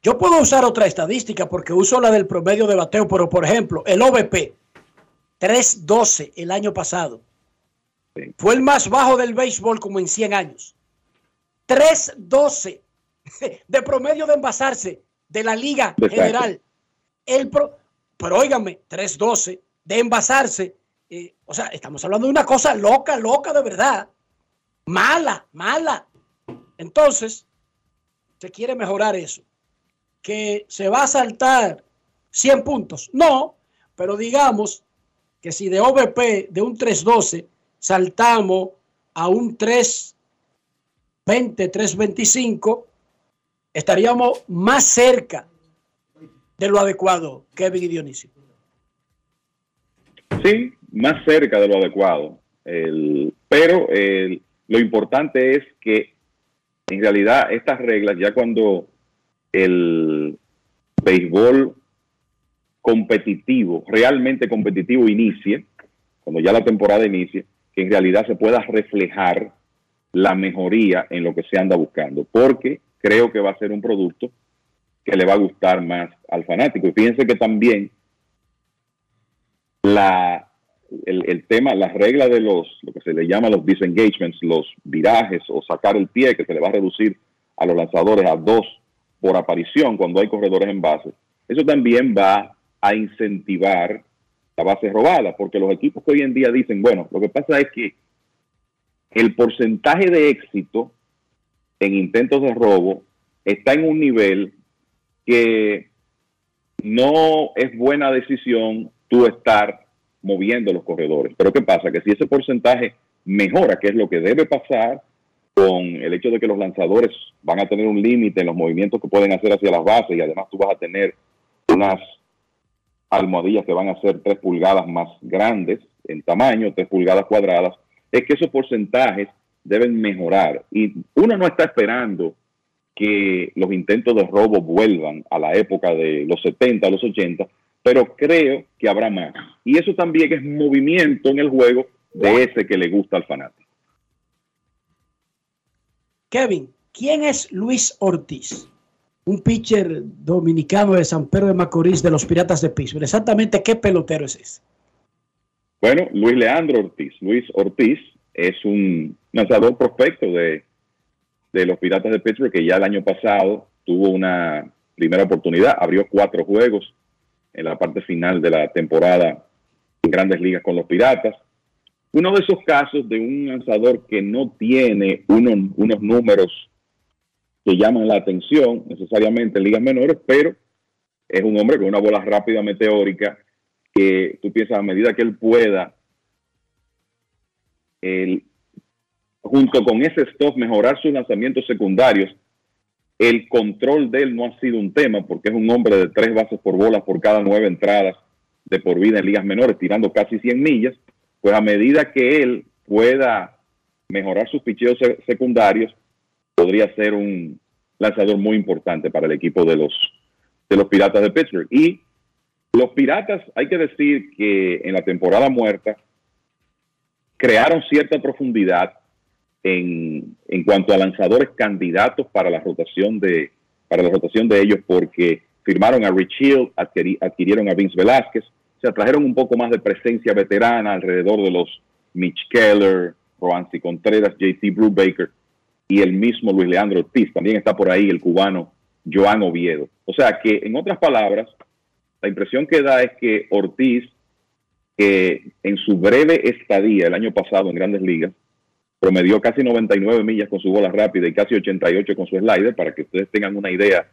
Yo puedo usar otra estadística porque uso la del promedio de bateo, pero por ejemplo, el OVP 312 el año pasado fue el más bajo del béisbol como en 100 años. 312 de promedio de envasarse de la liga Exacto. general. El pro- pero óigame, 312 de envasarse. eh, o sea, estamos hablando de una cosa loca, loca de verdad. Mala, mala. Entonces, se quiere mejorar eso. Que se va a saltar 100 puntos. No, pero digamos que si de OVP de un 312 saltamos a un 320, 325, estaríamos más cerca de lo adecuado, Kevin y Dionisio. Sí, más cerca de lo adecuado. Pero el- lo importante es que en realidad estas reglas, ya cuando el béisbol competitivo, realmente competitivo inicie, cuando ya la temporada inicie, que en realidad se pueda reflejar la mejoría en lo que se anda buscando, porque creo que va a ser un producto que le va a gustar más al fanático. Y fíjense que también la, el, tema, las reglas de los, lo que se le llama los disengagements, los virajes o sacar el pie, que se le va a reducir a los lanzadores a dos por aparición cuando hay corredores en base, eso también va a incentivar la base robada, porque los equipos que hoy en día dicen, bueno, lo que pasa es que el porcentaje de éxito en intentos de robo está en un nivel que no es buena decisión tú estar moviendo los corredores. Pero ¿qué pasa? Que si ese porcentaje mejora, que es lo que debe pasar con el hecho de que los lanzadores van a tener un límite en los movimientos que pueden hacer hacia las bases y además tú vas a tener unas almohadillas que van a ser 3 pulgadas más grandes en tamaño, 3 pulgadas cuadradas, es que esos porcentajes deben mejorar. Y uno no está esperando que los intentos de robo vuelvan a la época de los 70, los 80, pero creo que habrá más. Y eso también es movimiento en el juego de ese que le gusta al fanático. Kevin, ¿quién es Luis Ortiz? Un pitcher dominicano de San Pedro de Macorís de los Piratas de Pittsburgh. Exactamente qué pelotero es ese. Bueno, Luis Leandro Ortiz. Luis Ortiz es un lanzador prospecto de, de los Piratas de Pittsburgh que ya el año pasado tuvo una primera oportunidad, abrió cuatro juegos en la parte final de la temporada en grandes ligas con los Piratas. Uno de esos casos de un lanzador que no tiene uno- unos números que llaman la atención necesariamente en ligas menores, pero es un hombre con una bola rápida meteórica que tú piensas a medida que él pueda, el- junto con ese stop, mejorar sus lanzamientos secundarios, el control de él no ha sido un tema porque es un hombre de tres bases por bola por cada nueve entradas de por vida en ligas menores, tirando casi 100 millas, pues a medida que él pueda mejorar sus picheos se- secundarios, podría ser un lanzador muy importante para el equipo de los, de los Piratas de Pittsburgh. Y los Piratas, hay que decir que en la temporada muerta crearon cierta profundidad en, en cuanto a lanzadores candidatos para la rotación de para la rotación de ellos porque firmaron a Rich Hill, adquirí- adquirieron a Vince Velázquez, o sea, trajeron un poco más de presencia veterana alrededor de los Mitch Keller, Roansi Contreras, JT Brubaker y el mismo Luis Leandro Ortiz. También está por ahí el cubano Joan Oviedo. O sea que, en otras palabras, la impresión que da es que Ortiz, que en su breve estadía el año pasado en Grandes Ligas, promedió casi 99 millas con su bola rápida y casi 88 con su slider, para que ustedes tengan una idea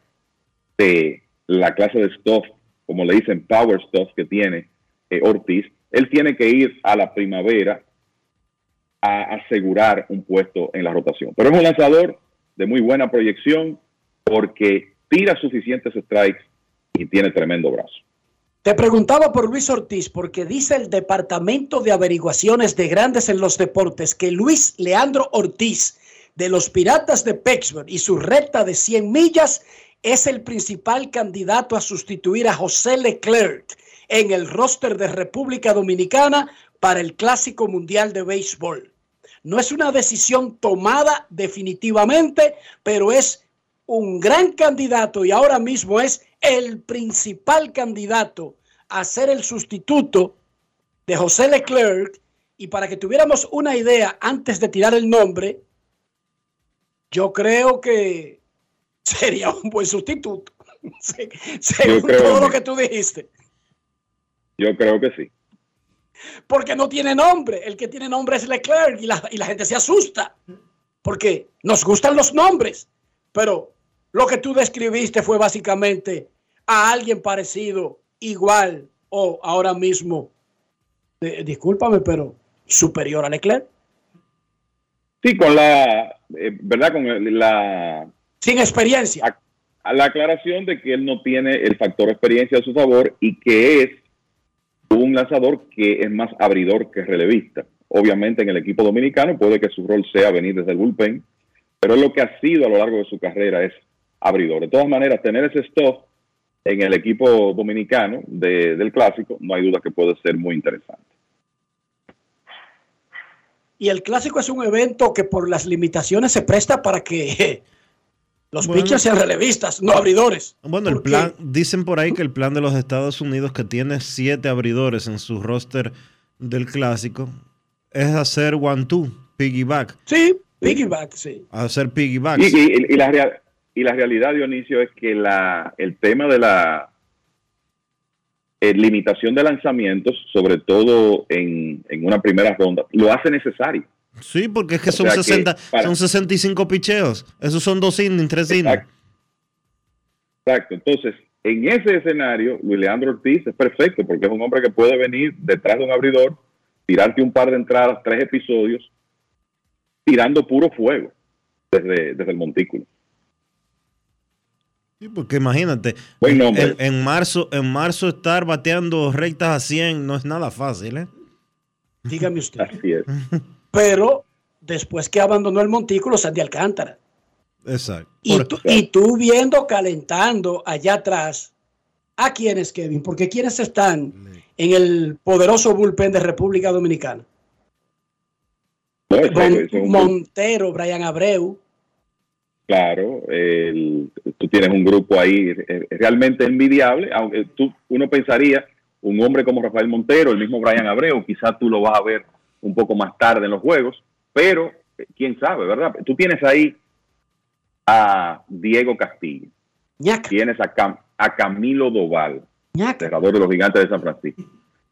de la clase de stuff, como le dicen, power stuff que tiene eh, Ortiz. Él tiene que ir a la primavera a asegurar un puesto en la rotación. Pero es un lanzador de muy buena proyección porque tira suficientes strikes y tiene tremendo brazo. Te preguntaba por Luis Ortiz porque dice el Departamento de Averiguaciones de Grandes en los Deportes que Luis Leandro Ortiz de los Piratas de Pittsburgh y su recta de 100 millas es el principal candidato a sustituir a José Leclerc en el roster de República Dominicana para el Clásico Mundial de Béisbol. No es una decisión tomada definitivamente, pero es un gran candidato y ahora mismo es el principal candidato a ser el sustituto de José Leclerc. Y para que tuviéramos una idea antes de tirar el nombre, yo creo que sería un buen sustituto. Se- Según creo todo lo que tú dijiste. Yo creo que sí. Porque no tiene nombre. El que tiene nombre es Leclerc y la, y la gente se asusta. Porque nos gustan los nombres. Pero lo que tú describiste fue básicamente a alguien parecido, igual o ahora mismo, eh, discúlpame, pero superior a Leclerc. Sí, con la, eh, ¿verdad? Con la... Sin experiencia. A, a la aclaración de que él no tiene el factor experiencia a su favor y que es un lanzador que es más abridor que relevista. Obviamente en el equipo dominicano puede que su rol sea venir desde el bullpen, pero lo que ha sido a lo largo de su carrera es abridor. De todas maneras, tener ese stop en el equipo dominicano de- del clásico, no hay duda que puede ser muy interesante. Y el clásico es un evento que por las limitaciones se presta para que los Bueno. pitchers sean relevistas, no abridores. Bueno, el plan, dicen por ahí que el plan de los Estados Unidos, que tiene siete abridores en su roster del clásico, es hacer one-two, piggyback. Sí, piggyback, sí. Hacer piggyback. Y, y- y la, y la realidad, Dionisio, es que la, el tema de la eh, limitación de lanzamientos, sobre todo en, en una primera ronda, lo hace necesario. Sí, porque es que O son, sea que 60, para- son 65 picheos. Esos son dos innings, tres innings. Exacto. Entonces, en ese escenario, Luis Leandro Ortiz es perfecto porque es un hombre que puede venir detrás de un abridor, tirarte un par de entradas, tres episodios, tirando puro fuego desde, desde el montículo. Sí, porque imagínate, Buen en- en marzo, en marzo estar bateando rectas a 100 no es nada fácil, ¿eh? Dígame usted. Así es. Pero después que abandonó el montículo, Sandy Alcántara. Exacto. Y tú, y tú viendo calentando allá atrás, ¿a quiénes, Kevin? Porque ¿quiénes están en el poderoso bullpen de República Dominicana? Mon- Montero, Brian Abreu. Claro, el- tú tienes un grupo ahí eh, realmente envidiable, aunque tú, uno pensaría, un hombre como Rafael Montero, el mismo Brian Abreu, quizás tú lo vas a ver un poco más tarde en los juegos, pero eh, quién sabe, ¿verdad? Tú tienes ahí a Diego Castillo, tienes a, Cam- a Camilo Doval, cerrador de los gigantes de San Francisco,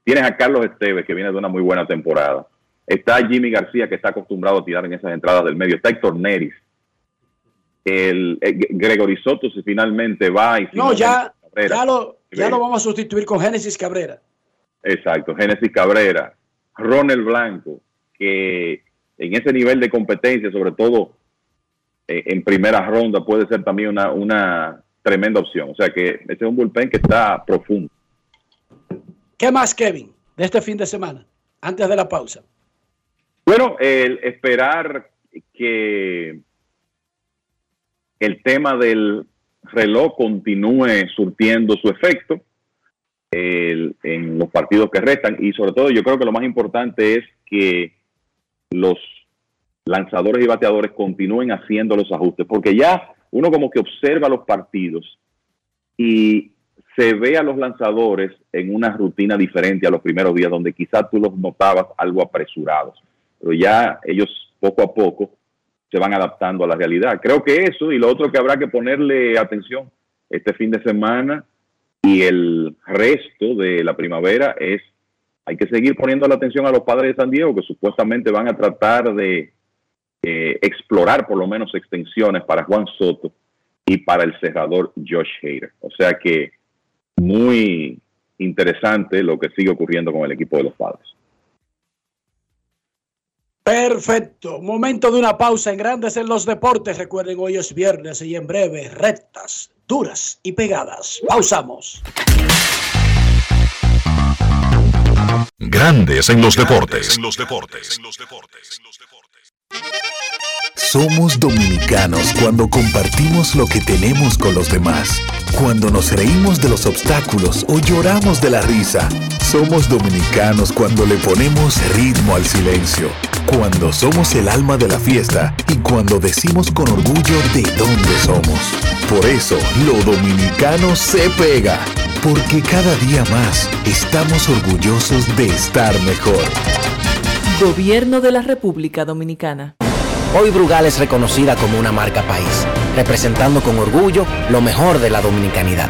tienes a Carlos Esteves, que viene de una muy buena temporada, está Jimmy García, que está acostumbrado a tirar en esas entradas del medio, está Héctor Neris, el, eh, Gregory Soto si finalmente va y No, ya, Cabrera. ya, lo, ya lo vamos a sustituir con Génesis Cabrera. Exacto, Génesis Cabrera, Ronald Blanco, que en ese nivel de competencia, sobre todo eh, en primera ronda, puede ser también una, una tremenda opción. O sea que ese es un bullpen que está profundo. ¿Qué más, Kevin, de este fin de semana? Antes de la pausa. Bueno, el esperar que el tema del reloj continúe surtiendo su efecto el- en los partidos que restan y sobre todo yo creo que lo más importante es que los lanzadores y bateadores continúen haciendo los ajustes porque ya uno como que observa los partidos y se ve a los lanzadores en una rutina diferente a los primeros días donde quizás tú los notabas algo apresurados pero ya ellos poco a poco se van adaptando a la realidad. Creo que eso y lo otro que habrá que ponerle atención este fin de semana y el resto de la primavera es, hay que seguir poniendo la atención a los padres de San Diego que supuestamente van a tratar de eh, explorar por lo menos extensiones para Juan Soto y para el cerrador Josh Hader. O sea que muy interesante lo que sigue ocurriendo con el equipo de los padres. Perfecto. Momento de una pausa en Grandes en los Deportes. Recuerden, hoy es viernes y en breve, rectas, duras y pegadas. Pausamos. Grandes en los deportes. En los deportes. Somos dominicanos cuando compartimos lo que tenemos con los demás. Cuando nos reímos de los obstáculos o lloramos de la risa. Somos dominicanos cuando le ponemos ritmo al silencio. Cuando somos el alma de la fiesta y cuando decimos con orgullo de dónde somos. Por eso, lo dominicano se pega. Porque cada día más estamos orgullosos de estar mejor. Gobierno de la República Dominicana. Hoy Brugal es reconocida como una marca país, representando con orgullo lo mejor de la dominicanidad.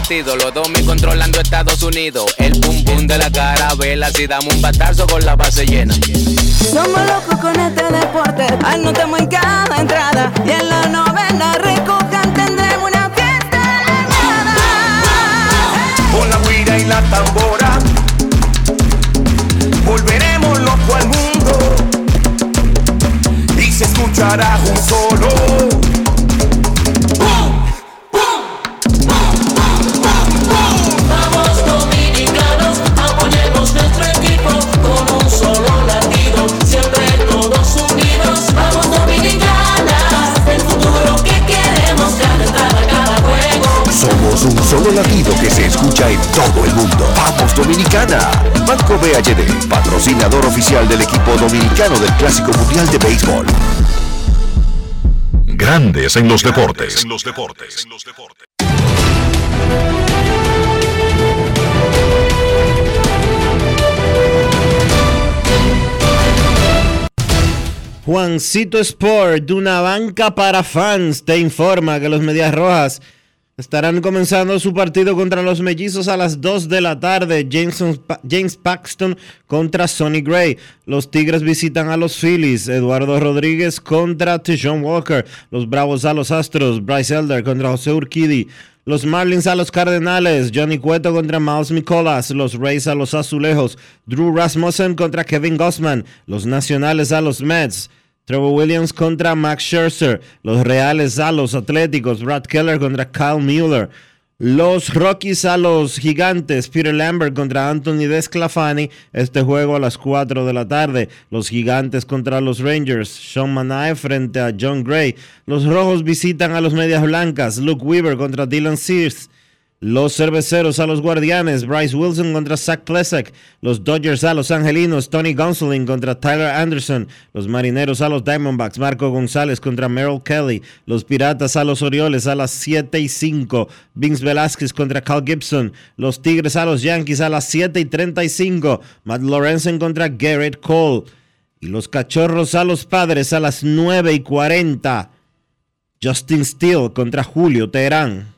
Latido, los dos me controlando Estados Unidos. El pum pum de la carabela, si damos un batazo con la base llena. Somos locos con este deporte, anotamos en cada entrada y en la novena recojan tendremos una fiesta Con la guira y la tambora Volveremos loco al mundo Y se escuchará un solo Somos un solo latido que se escucha en todo el mundo. Vamos Dominicana. Banco BHD, patrocinador oficial del equipo dominicano del Clásico Mundial de Béisbol. Grandes en los deportes. En los deportes. Juancito Sport, de una banca para fans, te informa que los Medias Rojas estarán comenzando su partido contra los Mellizos a las 2 de la tarde. James Paxton contra Sonny Gray. Los Tigres visitan a los Phillies. Eduardo Rodríguez contra Tijon Walker. Los Bravos a los Astros. Bryce Elder contra José Urquidi. Los Marlins a los Cardenales, Johnny Cueto contra Miles Nicolas, los Rays a los Azulejos, Drew Rasmussen contra Kevin Gossman, los Nacionales a los Mets, Trevor Williams contra Max Scherzer, los Reales a los Atléticos, Brad Keller contra Kyle Mueller, los Rockies a los Gigantes, Peter Lambert contra Anthony Desclafani, este juego a las 4 de la tarde, los Gigantes contra los Rangers, Sean Manae frente a John Gray, los Rojos visitan a los Medias Blancas, Luke Weaver contra Dylan Sears, los cerveceros a los guardianes, Bryce Wilson contra Zach Plesak. Los Dodgers a los angelinos, Tony Gonsolin contra Tyler Anderson. Los marineros a los Diamondbacks, Marco González contra Merrill Kelly. Los piratas a los Orioles a las 7 y 5. Vince Velázquez contra Cal Gibson. Los Tigres a los Yankees a las 7 y 35. Matt Lorenzen contra Garrett Cole. Y los cachorros a los padres a las 9 y 40. Justin Steele contra Julio Teherán.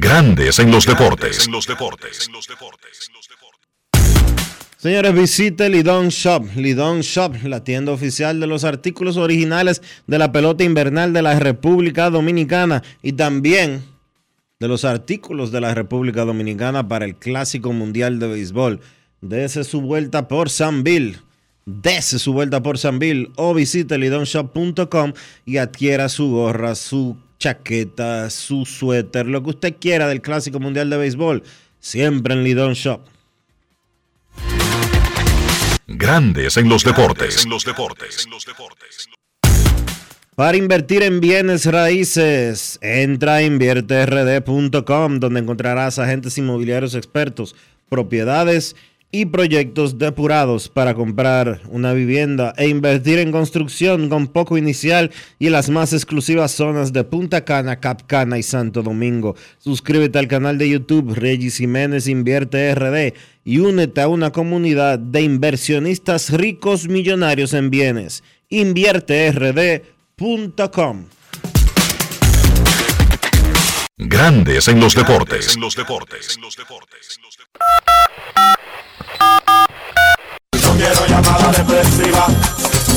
Grandes en los deportes. En los deportes. Señores, visite Lidon Shop. Lidon Shop, la tienda oficial de los artículos originales de la pelota invernal de la República Dominicana y también de los artículos de la República Dominicana para el Clásico Mundial de Béisbol. Dese su vuelta por Sanville. Dese su vuelta por Sanville o visite lidonshop.com y adquiera su gorra, su chaqueta, su suéter, lo que usted quiera del Clásico Mundial de Béisbol. Siempre en Lidon Shop. Grandes en los deportes. En los deportes. Para invertir en bienes raíces, entra a invierterd.com, donde encontrarás agentes inmobiliarios expertos, propiedades y proyectos depurados para comprar una vivienda e invertir en construcción con poco inicial y las más exclusivas zonas de Punta Cana, Capcana y Santo Domingo. Suscríbete al canal de YouTube Regis Jiménez Invierte RD y únete a una comunidad de inversionistas ricos millonarios en bienes. InvierteRD.com Grandes en los deportes. En los deportes. No quiero llamada depresiva.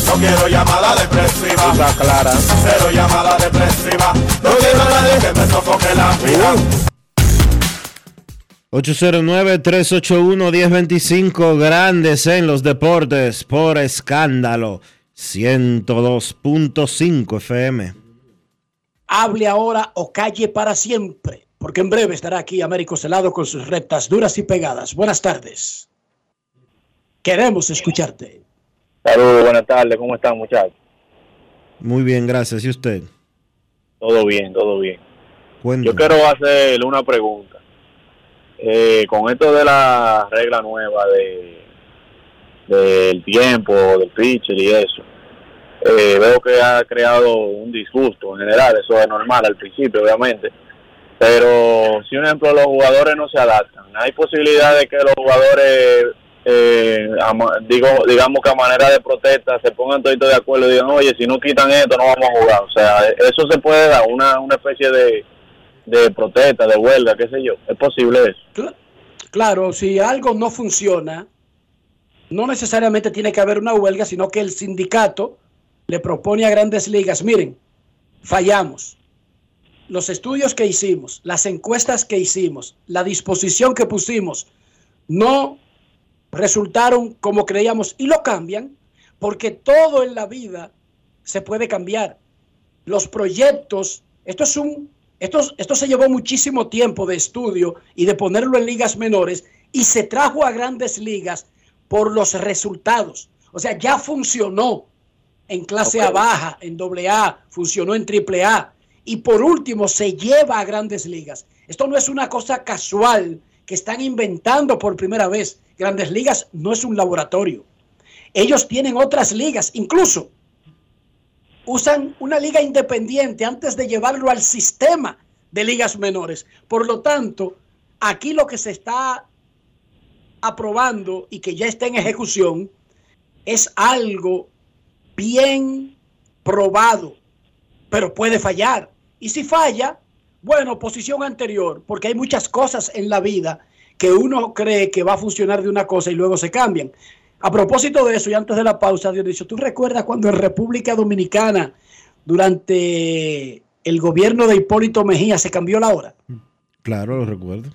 No quiero llamada depresiva. Está clara. Cero llamada depresiva. No quiero a nadie que me sofoque la vida. 809-381-1025, grandes en los deportes, por escándalo, 102.5 FM. Hable ahora o calle para siempre, porque en breve estará aquí Américo Celado con sus rectas duras y pegadas. Buenas tardes. Queremos escucharte. Saludos, buenas tardes, ¿cómo están muchachos? Muy bien, gracias. ¿Y usted? Todo bien, todo bien. Cuéntame. Yo quiero hacerle una pregunta. Eh, con esto de la regla nueva de del tiempo, del pitcher y eso, eh, veo que ha creado un disgusto en general, eso es normal al principio, obviamente. Pero si, un ejemplo, los jugadores no se adaptan, hay posibilidad de que los jugadores, eh, digo, digamos que a manera de protesta, se pongan todos de acuerdo y digan, oye, si no quitan esto, no vamos a jugar. O sea, eso se puede dar, una, una especie de, de protesta, de huelga, qué sé yo. Es posible eso. Claro, si algo no funciona, no necesariamente tiene que haber una huelga, sino que el sindicato le propone a grandes ligas, miren, fallamos. Los estudios que hicimos, las encuestas que hicimos, la disposición que pusimos, no resultaron como creíamos y lo cambian, porque todo en la vida se puede cambiar. Los proyectos, esto es un, esto, esto se llevó muchísimo tiempo de estudio y de ponerlo en ligas menores y se trajo a grandes ligas por los resultados. O sea, ya funcionó en clase A baja, en doble A, funcionó en triple A y por último se lleva a grandes ligas. Esto no es una cosa casual que están inventando por primera vez. Grandes ligas no es un laboratorio. Ellos tienen otras ligas, incluso usan una liga independiente antes de llevarlo al sistema de ligas menores. Por lo tanto, aquí lo que se está aprobando y que ya está en ejecución es algo bien probado, pero puede fallar. Y si falla, bueno, posición anterior, porque hay muchas cosas en la vida que uno cree que va a funcionar de una cosa y luego se cambian. A propósito de eso, y antes de la pausa, Dionisio, ¿tú recuerdas cuando en República Dominicana, durante el gobierno de Hipólito Mejía, se cambió la hora? Claro, lo recuerdo.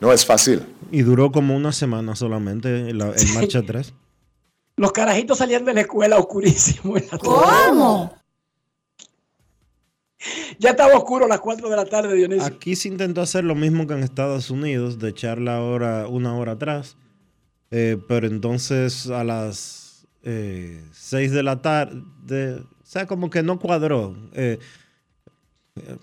No es fácil. Y duró como una semana solamente en, la, en marcha atrás. Los carajitos salían de la escuela oscurísimo. En la ¿Cómo? Ya estaba oscuro a las 4 de la tarde, Dionisio. Aquí se intentó hacer lo mismo que en Estados Unidos, de echar la hora una hora atrás. Eh, pero entonces a las 6 de la tarde, o sea, como que no cuadró. Eh, eh,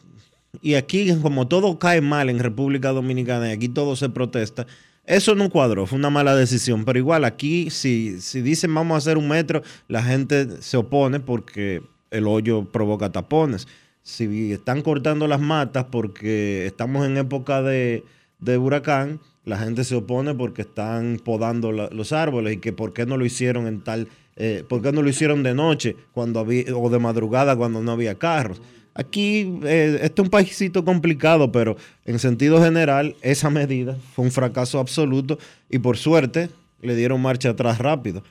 y aquí, como todo cae mal en República Dominicana y aquí todo se protesta, eso no cuadró, fue una mala decisión. Pero igual aquí, si, si dicen vamos a hacer un metro, la gente se opone porque el hoyo provoca tapones. Si están cortando las matas porque estamos en época de, de huracán, la gente se opone porque están podando los árboles y que por qué no lo hicieron en tal, eh, por qué no lo hicieron de noche cuando había, o de madrugada cuando no había carros. Aquí, eh, este es un paísito complicado, pero en sentido general, esa medida fue un fracaso absoluto y por suerte le dieron marcha atrás rápido.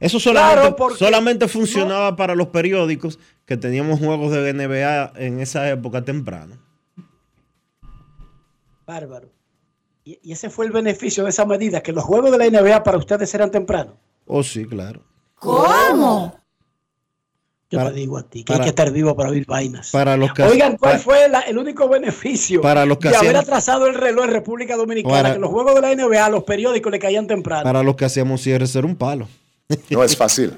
Eso solamente, Claro, porque- solamente funcionaba para los periódicos que teníamos juegos de NBA en esa época temprana. Bárbaro. Y, y ese fue el beneficio de esa medida, que los juegos de la NBA para ustedes eran temprano. Oh, sí, claro. ¿Cómo? Yo Para- te digo a ti que para- hay que estar vivo para oír vainas. Para los que Oigan, ¿cuál fue la- el único beneficio Para los que de haber atrasado el reloj en República Dominicana? Para- que los juegos de la NBA a los periódicos le caían temprano. Para los que hacíamos cierres era un palo. No es fácil.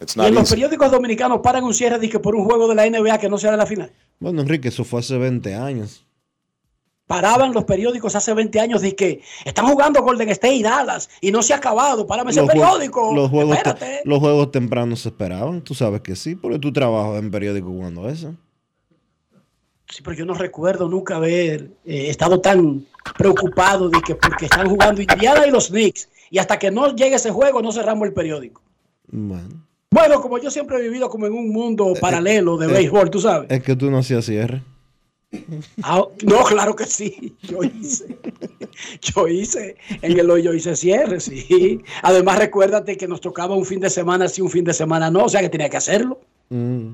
It's y en los periódicos dominicanos paran un cierre que por un juego de la NBA que no sea de la final. Bueno, Enrique, eso fue hace 20 años. Paraban los periódicos hace 20 años de que están jugando Golden State y Dallas y no se ha acabado. Párame ese Los jue- periódico. Los juegos, los juegos tempranos se esperaban. Tú sabes que sí, porque tú trabajas en periódico cuando eso. Sí, pero yo no recuerdo nunca haber eh, estado tan preocupado de que porque están jugando Indiana y los Knicks y hasta que no llegue ese juego no cerramos el periódico. Bueno, Bueno, como yo siempre he vivido como en un mundo paralelo de eh, béisbol, tú sabes. es que tú no hacías cierre. Ah, no, claro que sí. Yo hice. Yo hice. En el hoyo hice cierre, sí. Además, recuérdate que nos tocaba un fin de semana sí, un fin de semana no. O sea que tenía que hacerlo. Mm.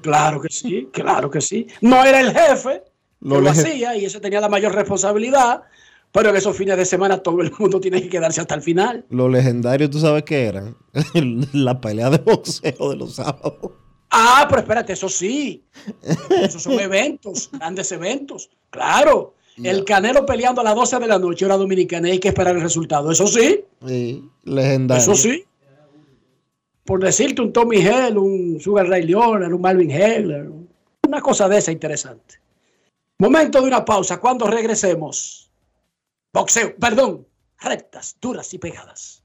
Claro que sí, claro que sí. No era el jefe, Lo lo, hacía y ese tenía la mayor responsabilidad. Pero en esos fines de semana todo el mundo tiene que quedarse hasta el final. Lo legendario, ¿tú sabes qué eran? La pelea de boxeo de los sábados. Ah, pero espérate, eso sí. Esos son eventos, grandes eventos. Claro. El Canelo peleando a las 12 de la noche, hora dominicana, y hay que esperar el resultado. Eso sí, Sí, legendario. eso sí. Por decirte un Tommy Hell, un Sugar Ray Leonard, un Marvin Hagler, una cosa de esa interesante. Momento de una pausa. Cuando regresemos, boxeo, perdón, rectas, duras y pegadas.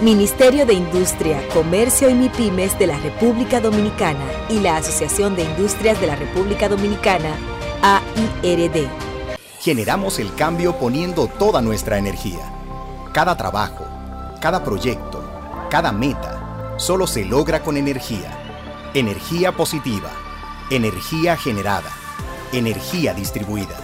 Ministerio de Industria, Comercio y MIPIMES de la República Dominicana y la Asociación de Industrias de la República Dominicana, AIRD. Generamos el cambio poniendo toda nuestra energía. Cada trabajo, cada proyecto, cada meta, solo se logra con energía. Energía positiva, energía generada, energía distribuida.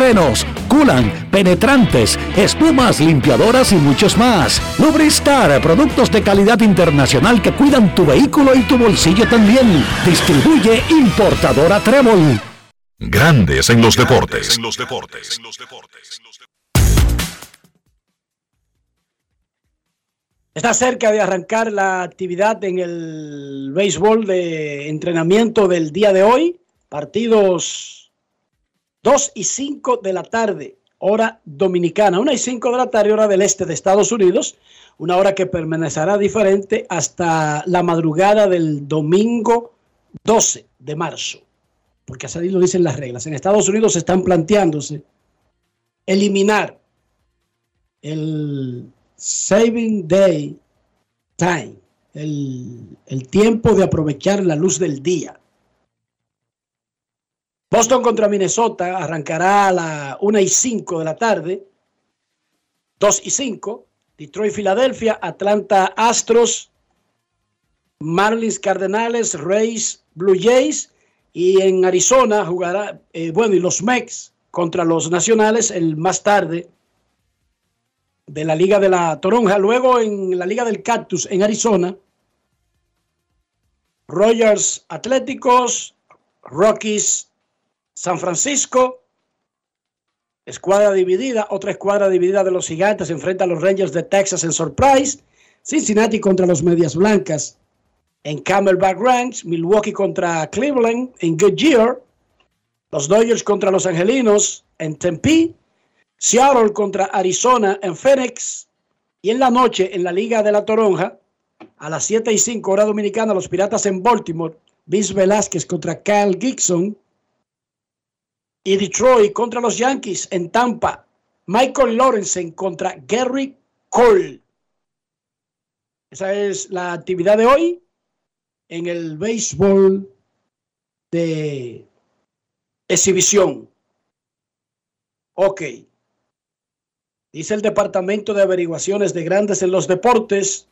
frenos, culan, penetrantes, espumas, limpiadoras y muchos más. Lubristar, productos de calidad internacional que cuidan tu vehículo y tu bolsillo también. Distribuye importadora Trébol. Grandes en los deportes. Está cerca de arrancar la actividad en el béisbol de entrenamiento del día de hoy. Partidos 2 y 5 de la tarde, hora dominicana. 1 y 5 de la tarde, hora del este de Estados Unidos. Una hora que permanecerá diferente hasta la madrugada del domingo 12 de marzo. Porque así lo dicen las reglas. En Estados Unidos están planteándose eliminar el Saving Day Time, el, el tiempo de aprovechar la luz del día. Boston contra Minnesota arrancará a la 1 y 5 de la tarde. 2 y 5. Detroit, Filadelfia, Atlanta, Astros, Marlins, Cardenales, Rays, Blue Jays. Y en Arizona jugará, eh, bueno, y los Mex contra los Nacionales el más tarde de la Liga de la Toronja. Luego en la Liga del Cactus en Arizona, Rogers Atléticos, Rockies San Francisco, escuadra dividida, otra escuadra dividida de los gigantes enfrenta a los Rangers de Texas en Surprise, Cincinnati contra los Medias Blancas en Camelback Ranch, Milwaukee contra Cleveland en Goodyear, los Dodgers contra los Angelinos en Tempe, Seattle contra Arizona en Phoenix y en la noche en la Liga de la Toronja a las 7 y 5 hora dominicana los Piratas en Baltimore, Vince Velázquez contra Kyle Gibson y Detroit contra los Yankees en Tampa, Michael Lorenzen contra Gary Cole. Esa es la actividad de hoy en el béisbol de exhibición. Ok. Dice el Departamento de Averiguaciones de Grandes en los Deportes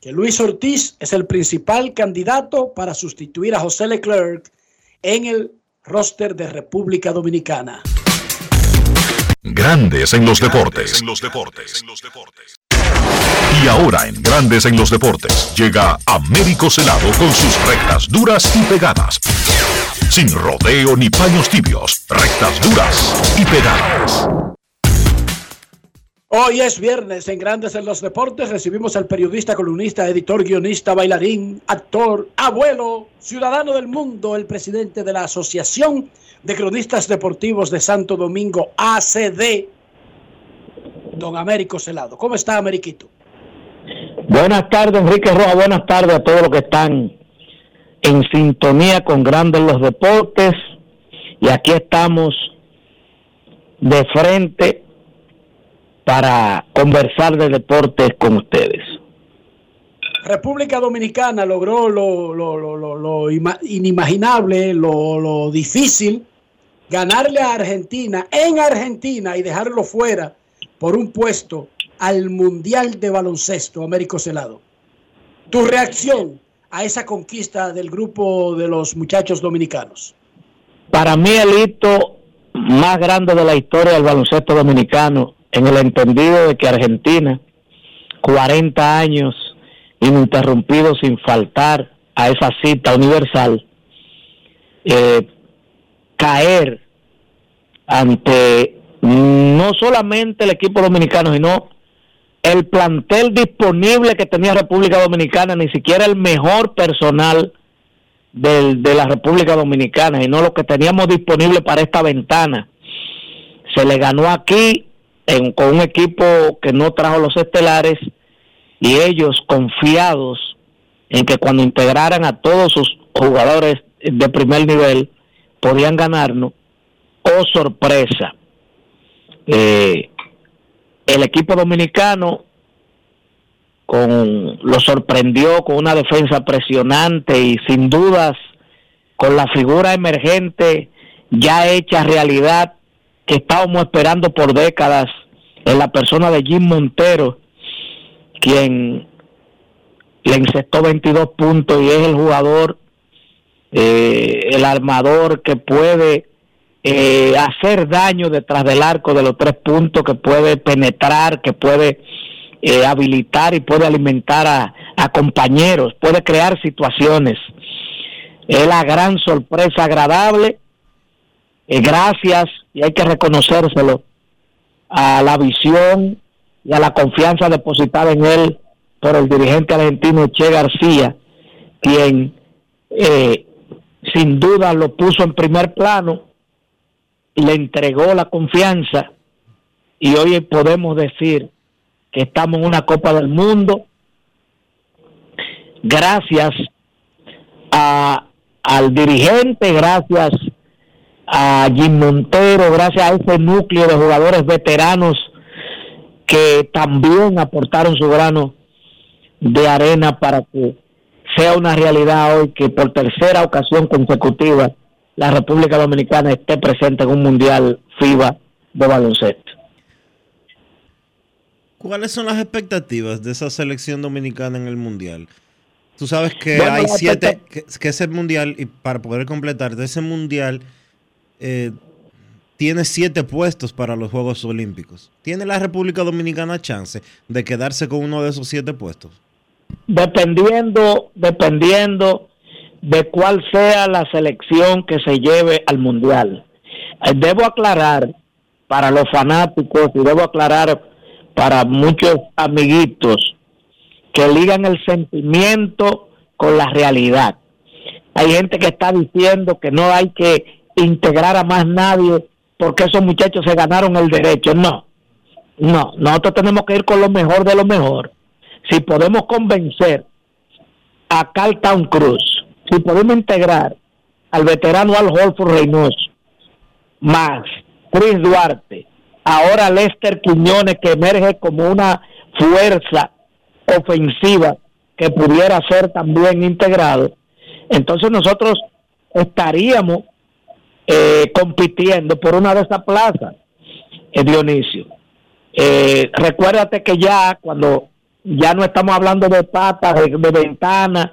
que Luis Ortiz es el principal candidato para sustituir a José Leclerc en el roster de República Dominicana. Grandes en los deportes. Y ahora en Grandes en los deportes llega Américo Celado con sus rectas duras y pegadas. Sin rodeo ni paños tibios, rectas duras y pegadas. Hoy es viernes en Grandes en los Deportes. Recibimos al periodista, columnista, editor, guionista, bailarín, actor, abuelo, ciudadano del mundo, el presidente de la Asociación de Cronistas Deportivos de Santo Domingo, ACD, don Américo Celado. ¿Cómo está, Ameriquito? Buenas tardes, Enrique Roja. Buenas tardes a todos los que están en sintonía con Grandes los Deportes. Y aquí estamos de frente para conversar de deportes con ustedes. República Dominicana logró lo, lo- lo- lo- lo ima- inimaginable, lo, lo difícil ganarle a Argentina en Argentina y dejarlo fuera por un puesto al Mundial de Baloncesto, Américo Celado. Tu reacción a esa conquista del grupo de los muchachos dominicanos. Para mí el hito más grande de la historia del baloncesto dominicano, en el entendido de que Argentina, 40 años ininterrumpidos sin faltar a esa cita universal, eh, caer ante no solamente el equipo dominicano, sino el plantel disponible que tenía República Dominicana, ni siquiera el mejor personal del- de la República Dominicana, sino lo que teníamos disponible para esta ventana. Se le ganó aquí en- con un equipo que no trajo los estelares y ellos confiados en que cuando integraran a todos sus jugadores de primer nivel podían ganarnos. Oh sorpresa, eh, el equipo dominicano con lo sorprendió con una defensa presionante y sin dudas con la figura emergente ya hecha realidad que estábamos esperando por décadas en la persona de Jim Montero, quien le encestó 22 puntos y es el jugador, eh, el armador que puede eh, hacer daño detrás del arco de los tres puntos, que puede penetrar, que puede eh, habilitar y puede alimentar a, a compañeros, puede crear situaciones. Es la gran sorpresa agradable. Eh, gracias, y hay que reconocérselo, a la visión y a la confianza depositada en él por el dirigente argentino Che García, quien eh, sin duda lo puso en primer plano, le entregó la confianza y hoy podemos decir que estamos en una Copa del Mundo. Gracias a, al dirigente, gracias a Jim Montero, gracias a ese núcleo de jugadores veteranos que también aportaron su grano de arena para que sea una realidad hoy que por tercera ocasión consecutiva la República Dominicana esté presente en un mundial FIBA de baloncesto. ¿Cuáles son las expectativas de esa selección dominicana en el mundial? Tú sabes que Bueno, hay siete, que, que ese mundial, y para poder completar, de ese mundial eh, tiene siete puestos para los Juegos Olímpicos. ¿Tiene la República Dominicana chance de quedarse con uno de esos siete puestos? dependiendo dependiendo de cuál sea la selección que se lleve al mundial. Eh, Debo aclarar para los fanáticos y debo aclarar para muchos amiguitos que ligan el sentimiento con la realidad. Hay gente que está diciendo que no hay que integrar a más nadie porque esos muchachos se ganaron el derecho. No, no, nosotros tenemos que ir con lo mejor de lo mejor. Si podemos convencer a Carlton Cruz, si podemos integrar al veterano Al Holford Reynoso, más Chris Duarte, ahora Lester Quiñones que emerge como una fuerza ofensiva que pudiera ser también integrado, entonces nosotros estaríamos eh, compitiendo por una de esas plazas, eh, Dionisio. Eh, recuérdate que ya cuando ya no estamos hablando de patas, de, de ventanas,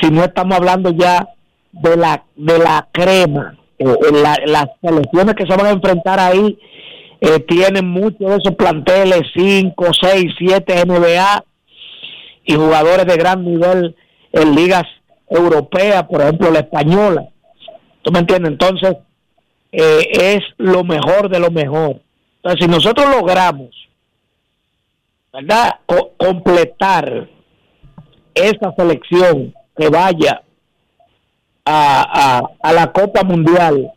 sino estamos hablando ya de la de la crema. Eh, la- las selecciones que se van a enfrentar ahí eh, tienen muchos de esos planteles, 5, 6, 7 NBA y jugadores de gran nivel en ligas europeas, por ejemplo la española. ¿Tú me entiendes? Entonces, eh, es lo mejor de lo mejor. Entonces, si nosotros logramos, ¿verdad?, Co- completar esa selección que vaya a, a, a la Copa Mundial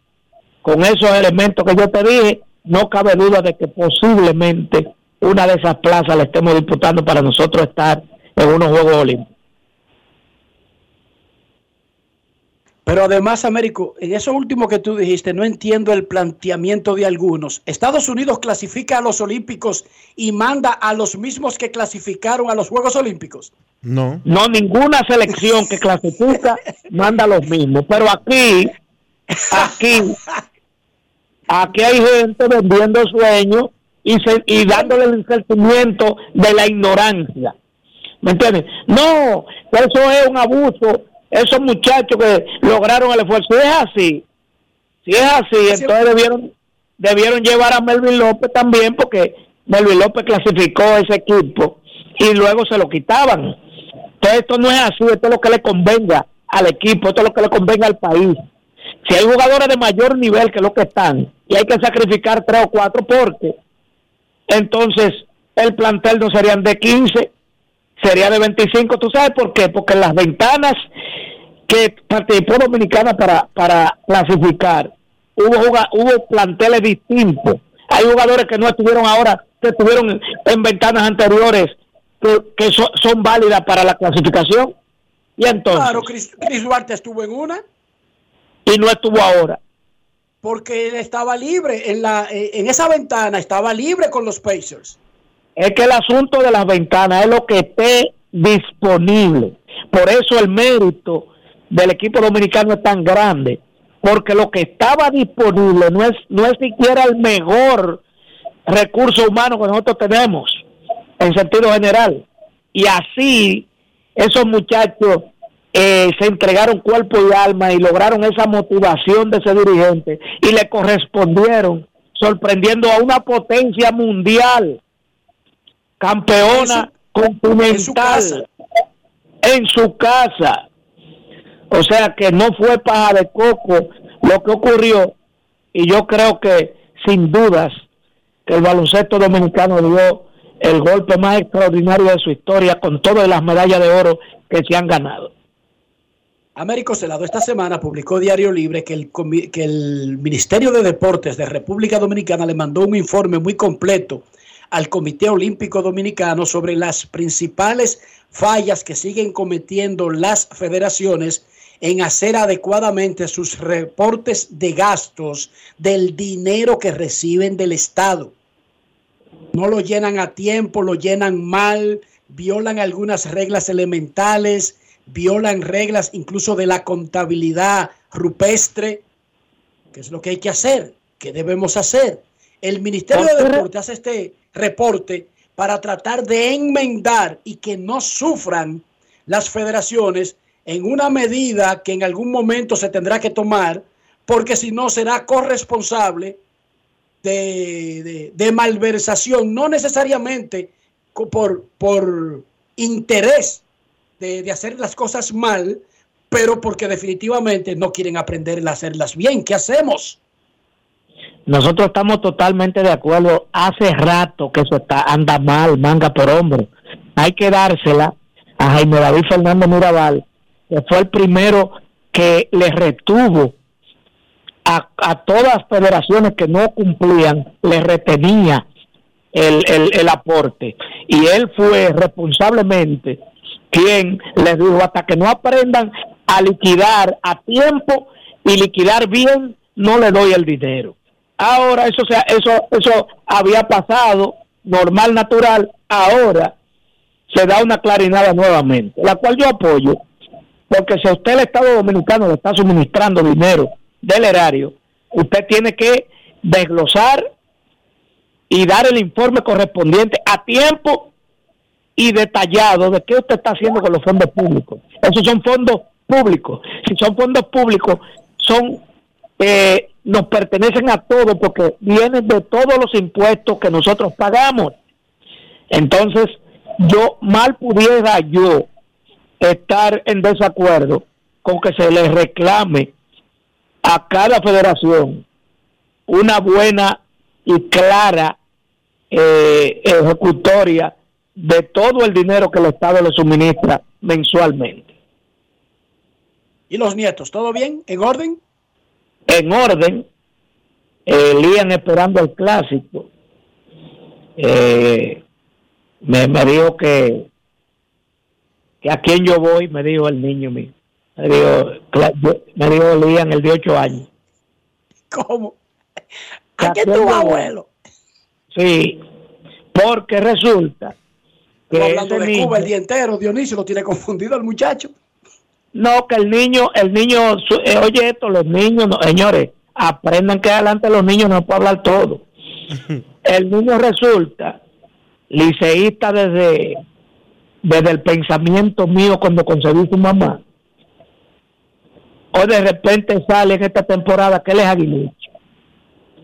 con esos elementos que yo te dije, no cabe duda de que posiblemente una de esas plazas la estemos disputando para nosotros estar en unos Juegos Olímpicos. Pero además, Américo, en eso último que tú dijiste, no entiendo el planteamiento de algunos. Estados Unidos clasifica a los Olímpicos y manda a los mismos que clasificaron a los Juegos Olímpicos. No. No, ninguna selección que clasifica manda los mismos. Pero aquí, aquí, Aquí hay gente vendiendo sueños y, se- y dándole el sentimiento de la ignorancia. ¿Me entiendes? No, eso es un abuso. Esos muchachos que lograron el esfuerzo. Si es así, si es así, entonces debieron, debieron llevar a Melvin López también porque Melvin López clasificó ese equipo y luego se lo quitaban. Entonces esto no es así, esto es lo que le convenga al equipo, esto es lo que le convenga al país. Si hay jugadores de mayor nivel que los que están y hay que sacrificar tres o cuatro porque entonces el plantel no serían de 15, sería de 25. ¿Tú sabes por qué? Porque las ventanas que participó Dominicana para, para clasificar, hubo, hubo planteles distintos. Hay jugadores que no estuvieron ahora, que estuvieron en, en ventanas anteriores, que, que so- son válidas para la clasificación. Y entonces, Claro, Chris, Chris Duarte estuvo en una y no estuvo ahora. porque él estaba libre en la eh, en esa ventana estaba libre con los Pacers. Es que el asunto de las ventanas es lo que esté disponible. Por eso el mérito del equipo dominicano es tan grande, porque lo que estaba disponible no es no es siquiera el mejor recurso humano que nosotros tenemos en sentido general. Y así esos muchachos eh, se entregaron cuerpo y alma y lograron esa motivación de ese dirigente y le correspondieron sorprendiendo a una potencia mundial campeona continental en su casa. O sea que no fue paja de coco lo que ocurrió y yo creo que sin dudas que el baloncesto dominicano dio el golpe más extraordinario de su historia con todas las medallas de oro que se han ganado. Américo Celado esta semana publicó Diario Libre que el, que el Ministerio de Deportes de República Dominicana le mandó un informe muy completo al Comité Olímpico Dominicano sobre las principales fallas que siguen cometiendo las federaciones en hacer adecuadamente sus reportes de gastos del dinero que reciben del Estado. No lo llenan a tiempo, lo llenan mal, violan algunas reglas elementales, violan reglas incluso de la contabilidad rupestre, que es lo que hay que hacer, que debemos hacer. El Ministerio de Deportes hace este reporte para tratar de enmendar y que no sufran las federaciones en una medida que en algún momento se tendrá que tomar, porque si no será corresponsable de, de- malversación, no necesariamente por, por interés de, de hacer las cosas mal, pero porque definitivamente no quieren aprender a hacerlas bien. ¿Qué hacemos? Nosotros estamos totalmente de acuerdo. Hace rato que eso está anda mal, manga por hombro. Hay que dársela a Jaime David Fernández Mirabal, que fue el primero que le retuvo a, a todas las federaciones que no cumplían, le retenía el, el, el aporte. Y él fue responsablemente quien les dijo hasta que no aprendan a liquidar a tiempo y liquidar bien, no le doy el dinero. Ahora eso sea, eso eso había pasado normal natural, ahora se da una clarinada nuevamente, la cual yo apoyo, porque si a usted el Estado Dominicano le está suministrando dinero del erario, usted tiene que desglosar y dar el informe correspondiente a tiempo y detallado de qué usted está haciendo con los fondos públicos. Esos son fondos públicos. Si son fondos públicos, son eh, nos pertenecen a todos porque vienen de todos los impuestos que nosotros pagamos. Entonces, yo mal pudiera yo estar en desacuerdo con que se le reclame a cada federación una buena y clara eh, ejecutoria de todo el dinero que el Estado le suministra mensualmente. ¿Y los nietos? ¿Todo bien? ¿En orden? En orden, eh, Lian esperando el clásico. Eh, me, me dijo que, que a quién yo voy, me dijo el niño mío. Me dijo, me dijo Lian, el de 8 años. ¿Cómo? ¿A ¿A quién tu abuelo? Sí, porque resulta que hablando de niño- Cuba el día entero, Dionisio lo tiene confundido al muchacho. No, que el niño, el niño, su- eh, oye esto, los niños, no, señores, aprendan que adelante los niños no puede hablar todo. El niño resulta liceísta desde, desde el pensamiento mío cuando concebí su mamá. O de repente sale en esta temporada que él es aguilucho.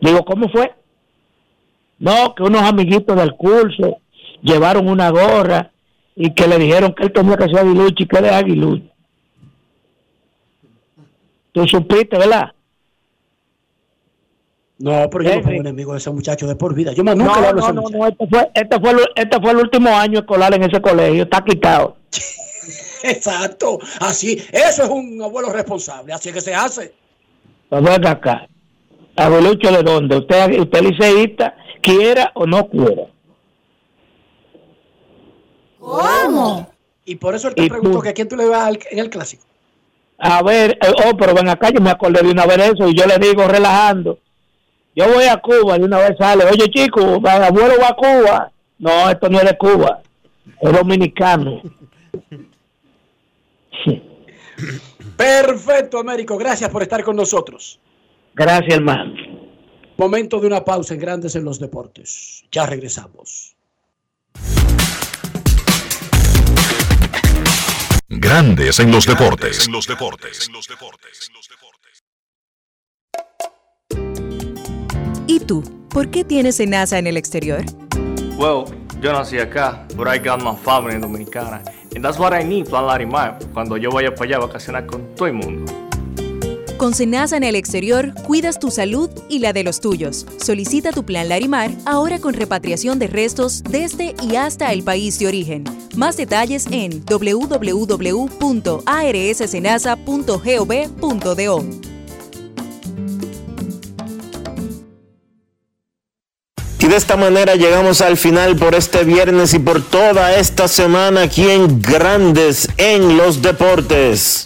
Digo, ¿cómo fue? No, que unos amiguitos del curso llevaron una gorra y que le dijeron que él tenía que ser aguilucho y que él es aguilucho. Tú supiste, ¿verdad? No, pero yo no fui enemigo de ese muchacho de por vida. Yo más nunca no, le hablo a no, ese no, no, este fue, este, fue, el- este fue el último año escolar en ese colegio, está quitado. Exacto, así, eso es un abuelo responsable, así es que se hace. Venga acá. Abuelucho de dónde? Usted, usted liceísta, quiera o no quiera. ¿Cómo? Y por eso él te ¿Y preguntó tú? que a quién tú le vas al- en el clásico. A ver, eh, oh, pero ven acá, yo me acordé de una vez de eso y yo le digo relajando. Yo voy a Cuba y una vez sale, oye chico, mi abuelo va a Cuba. No, esto no es de Cuba, es dominicano. Perfecto, Américo, gracias por estar con nosotros. Gracias, hermano. Momento de una pausa en Grandes en los Deportes. Ya regresamos. Grandes en los deportes. En los deportes. ¿Y tú? ¿Por qué tienes NASA en el exterior? Well, yo nací acá, but I got my family dominicana. And that's what I need, Plan Larimar, cuando yo vaya para allá a vacacionar con todo el mundo. Con Senasa en el exterior, cuidas tu salud y la de los tuyos. Solicita tu plan Larimar ahora con repatriación de restos desde y hasta el país de origen. Más detalles en www.arssenasa.gov.do. Y de esta manera llegamos al final por este viernes y por toda esta semana aquí en Grandes en los Deportes.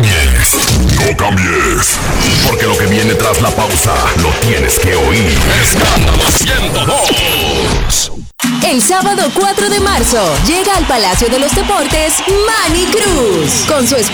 No cambies, porque lo que viene tras la pausa lo tienes que oír. Escándalo 102. El sábado 4 de marzo llega al Palacio de los Deportes Manny Cruz con su espectáculo.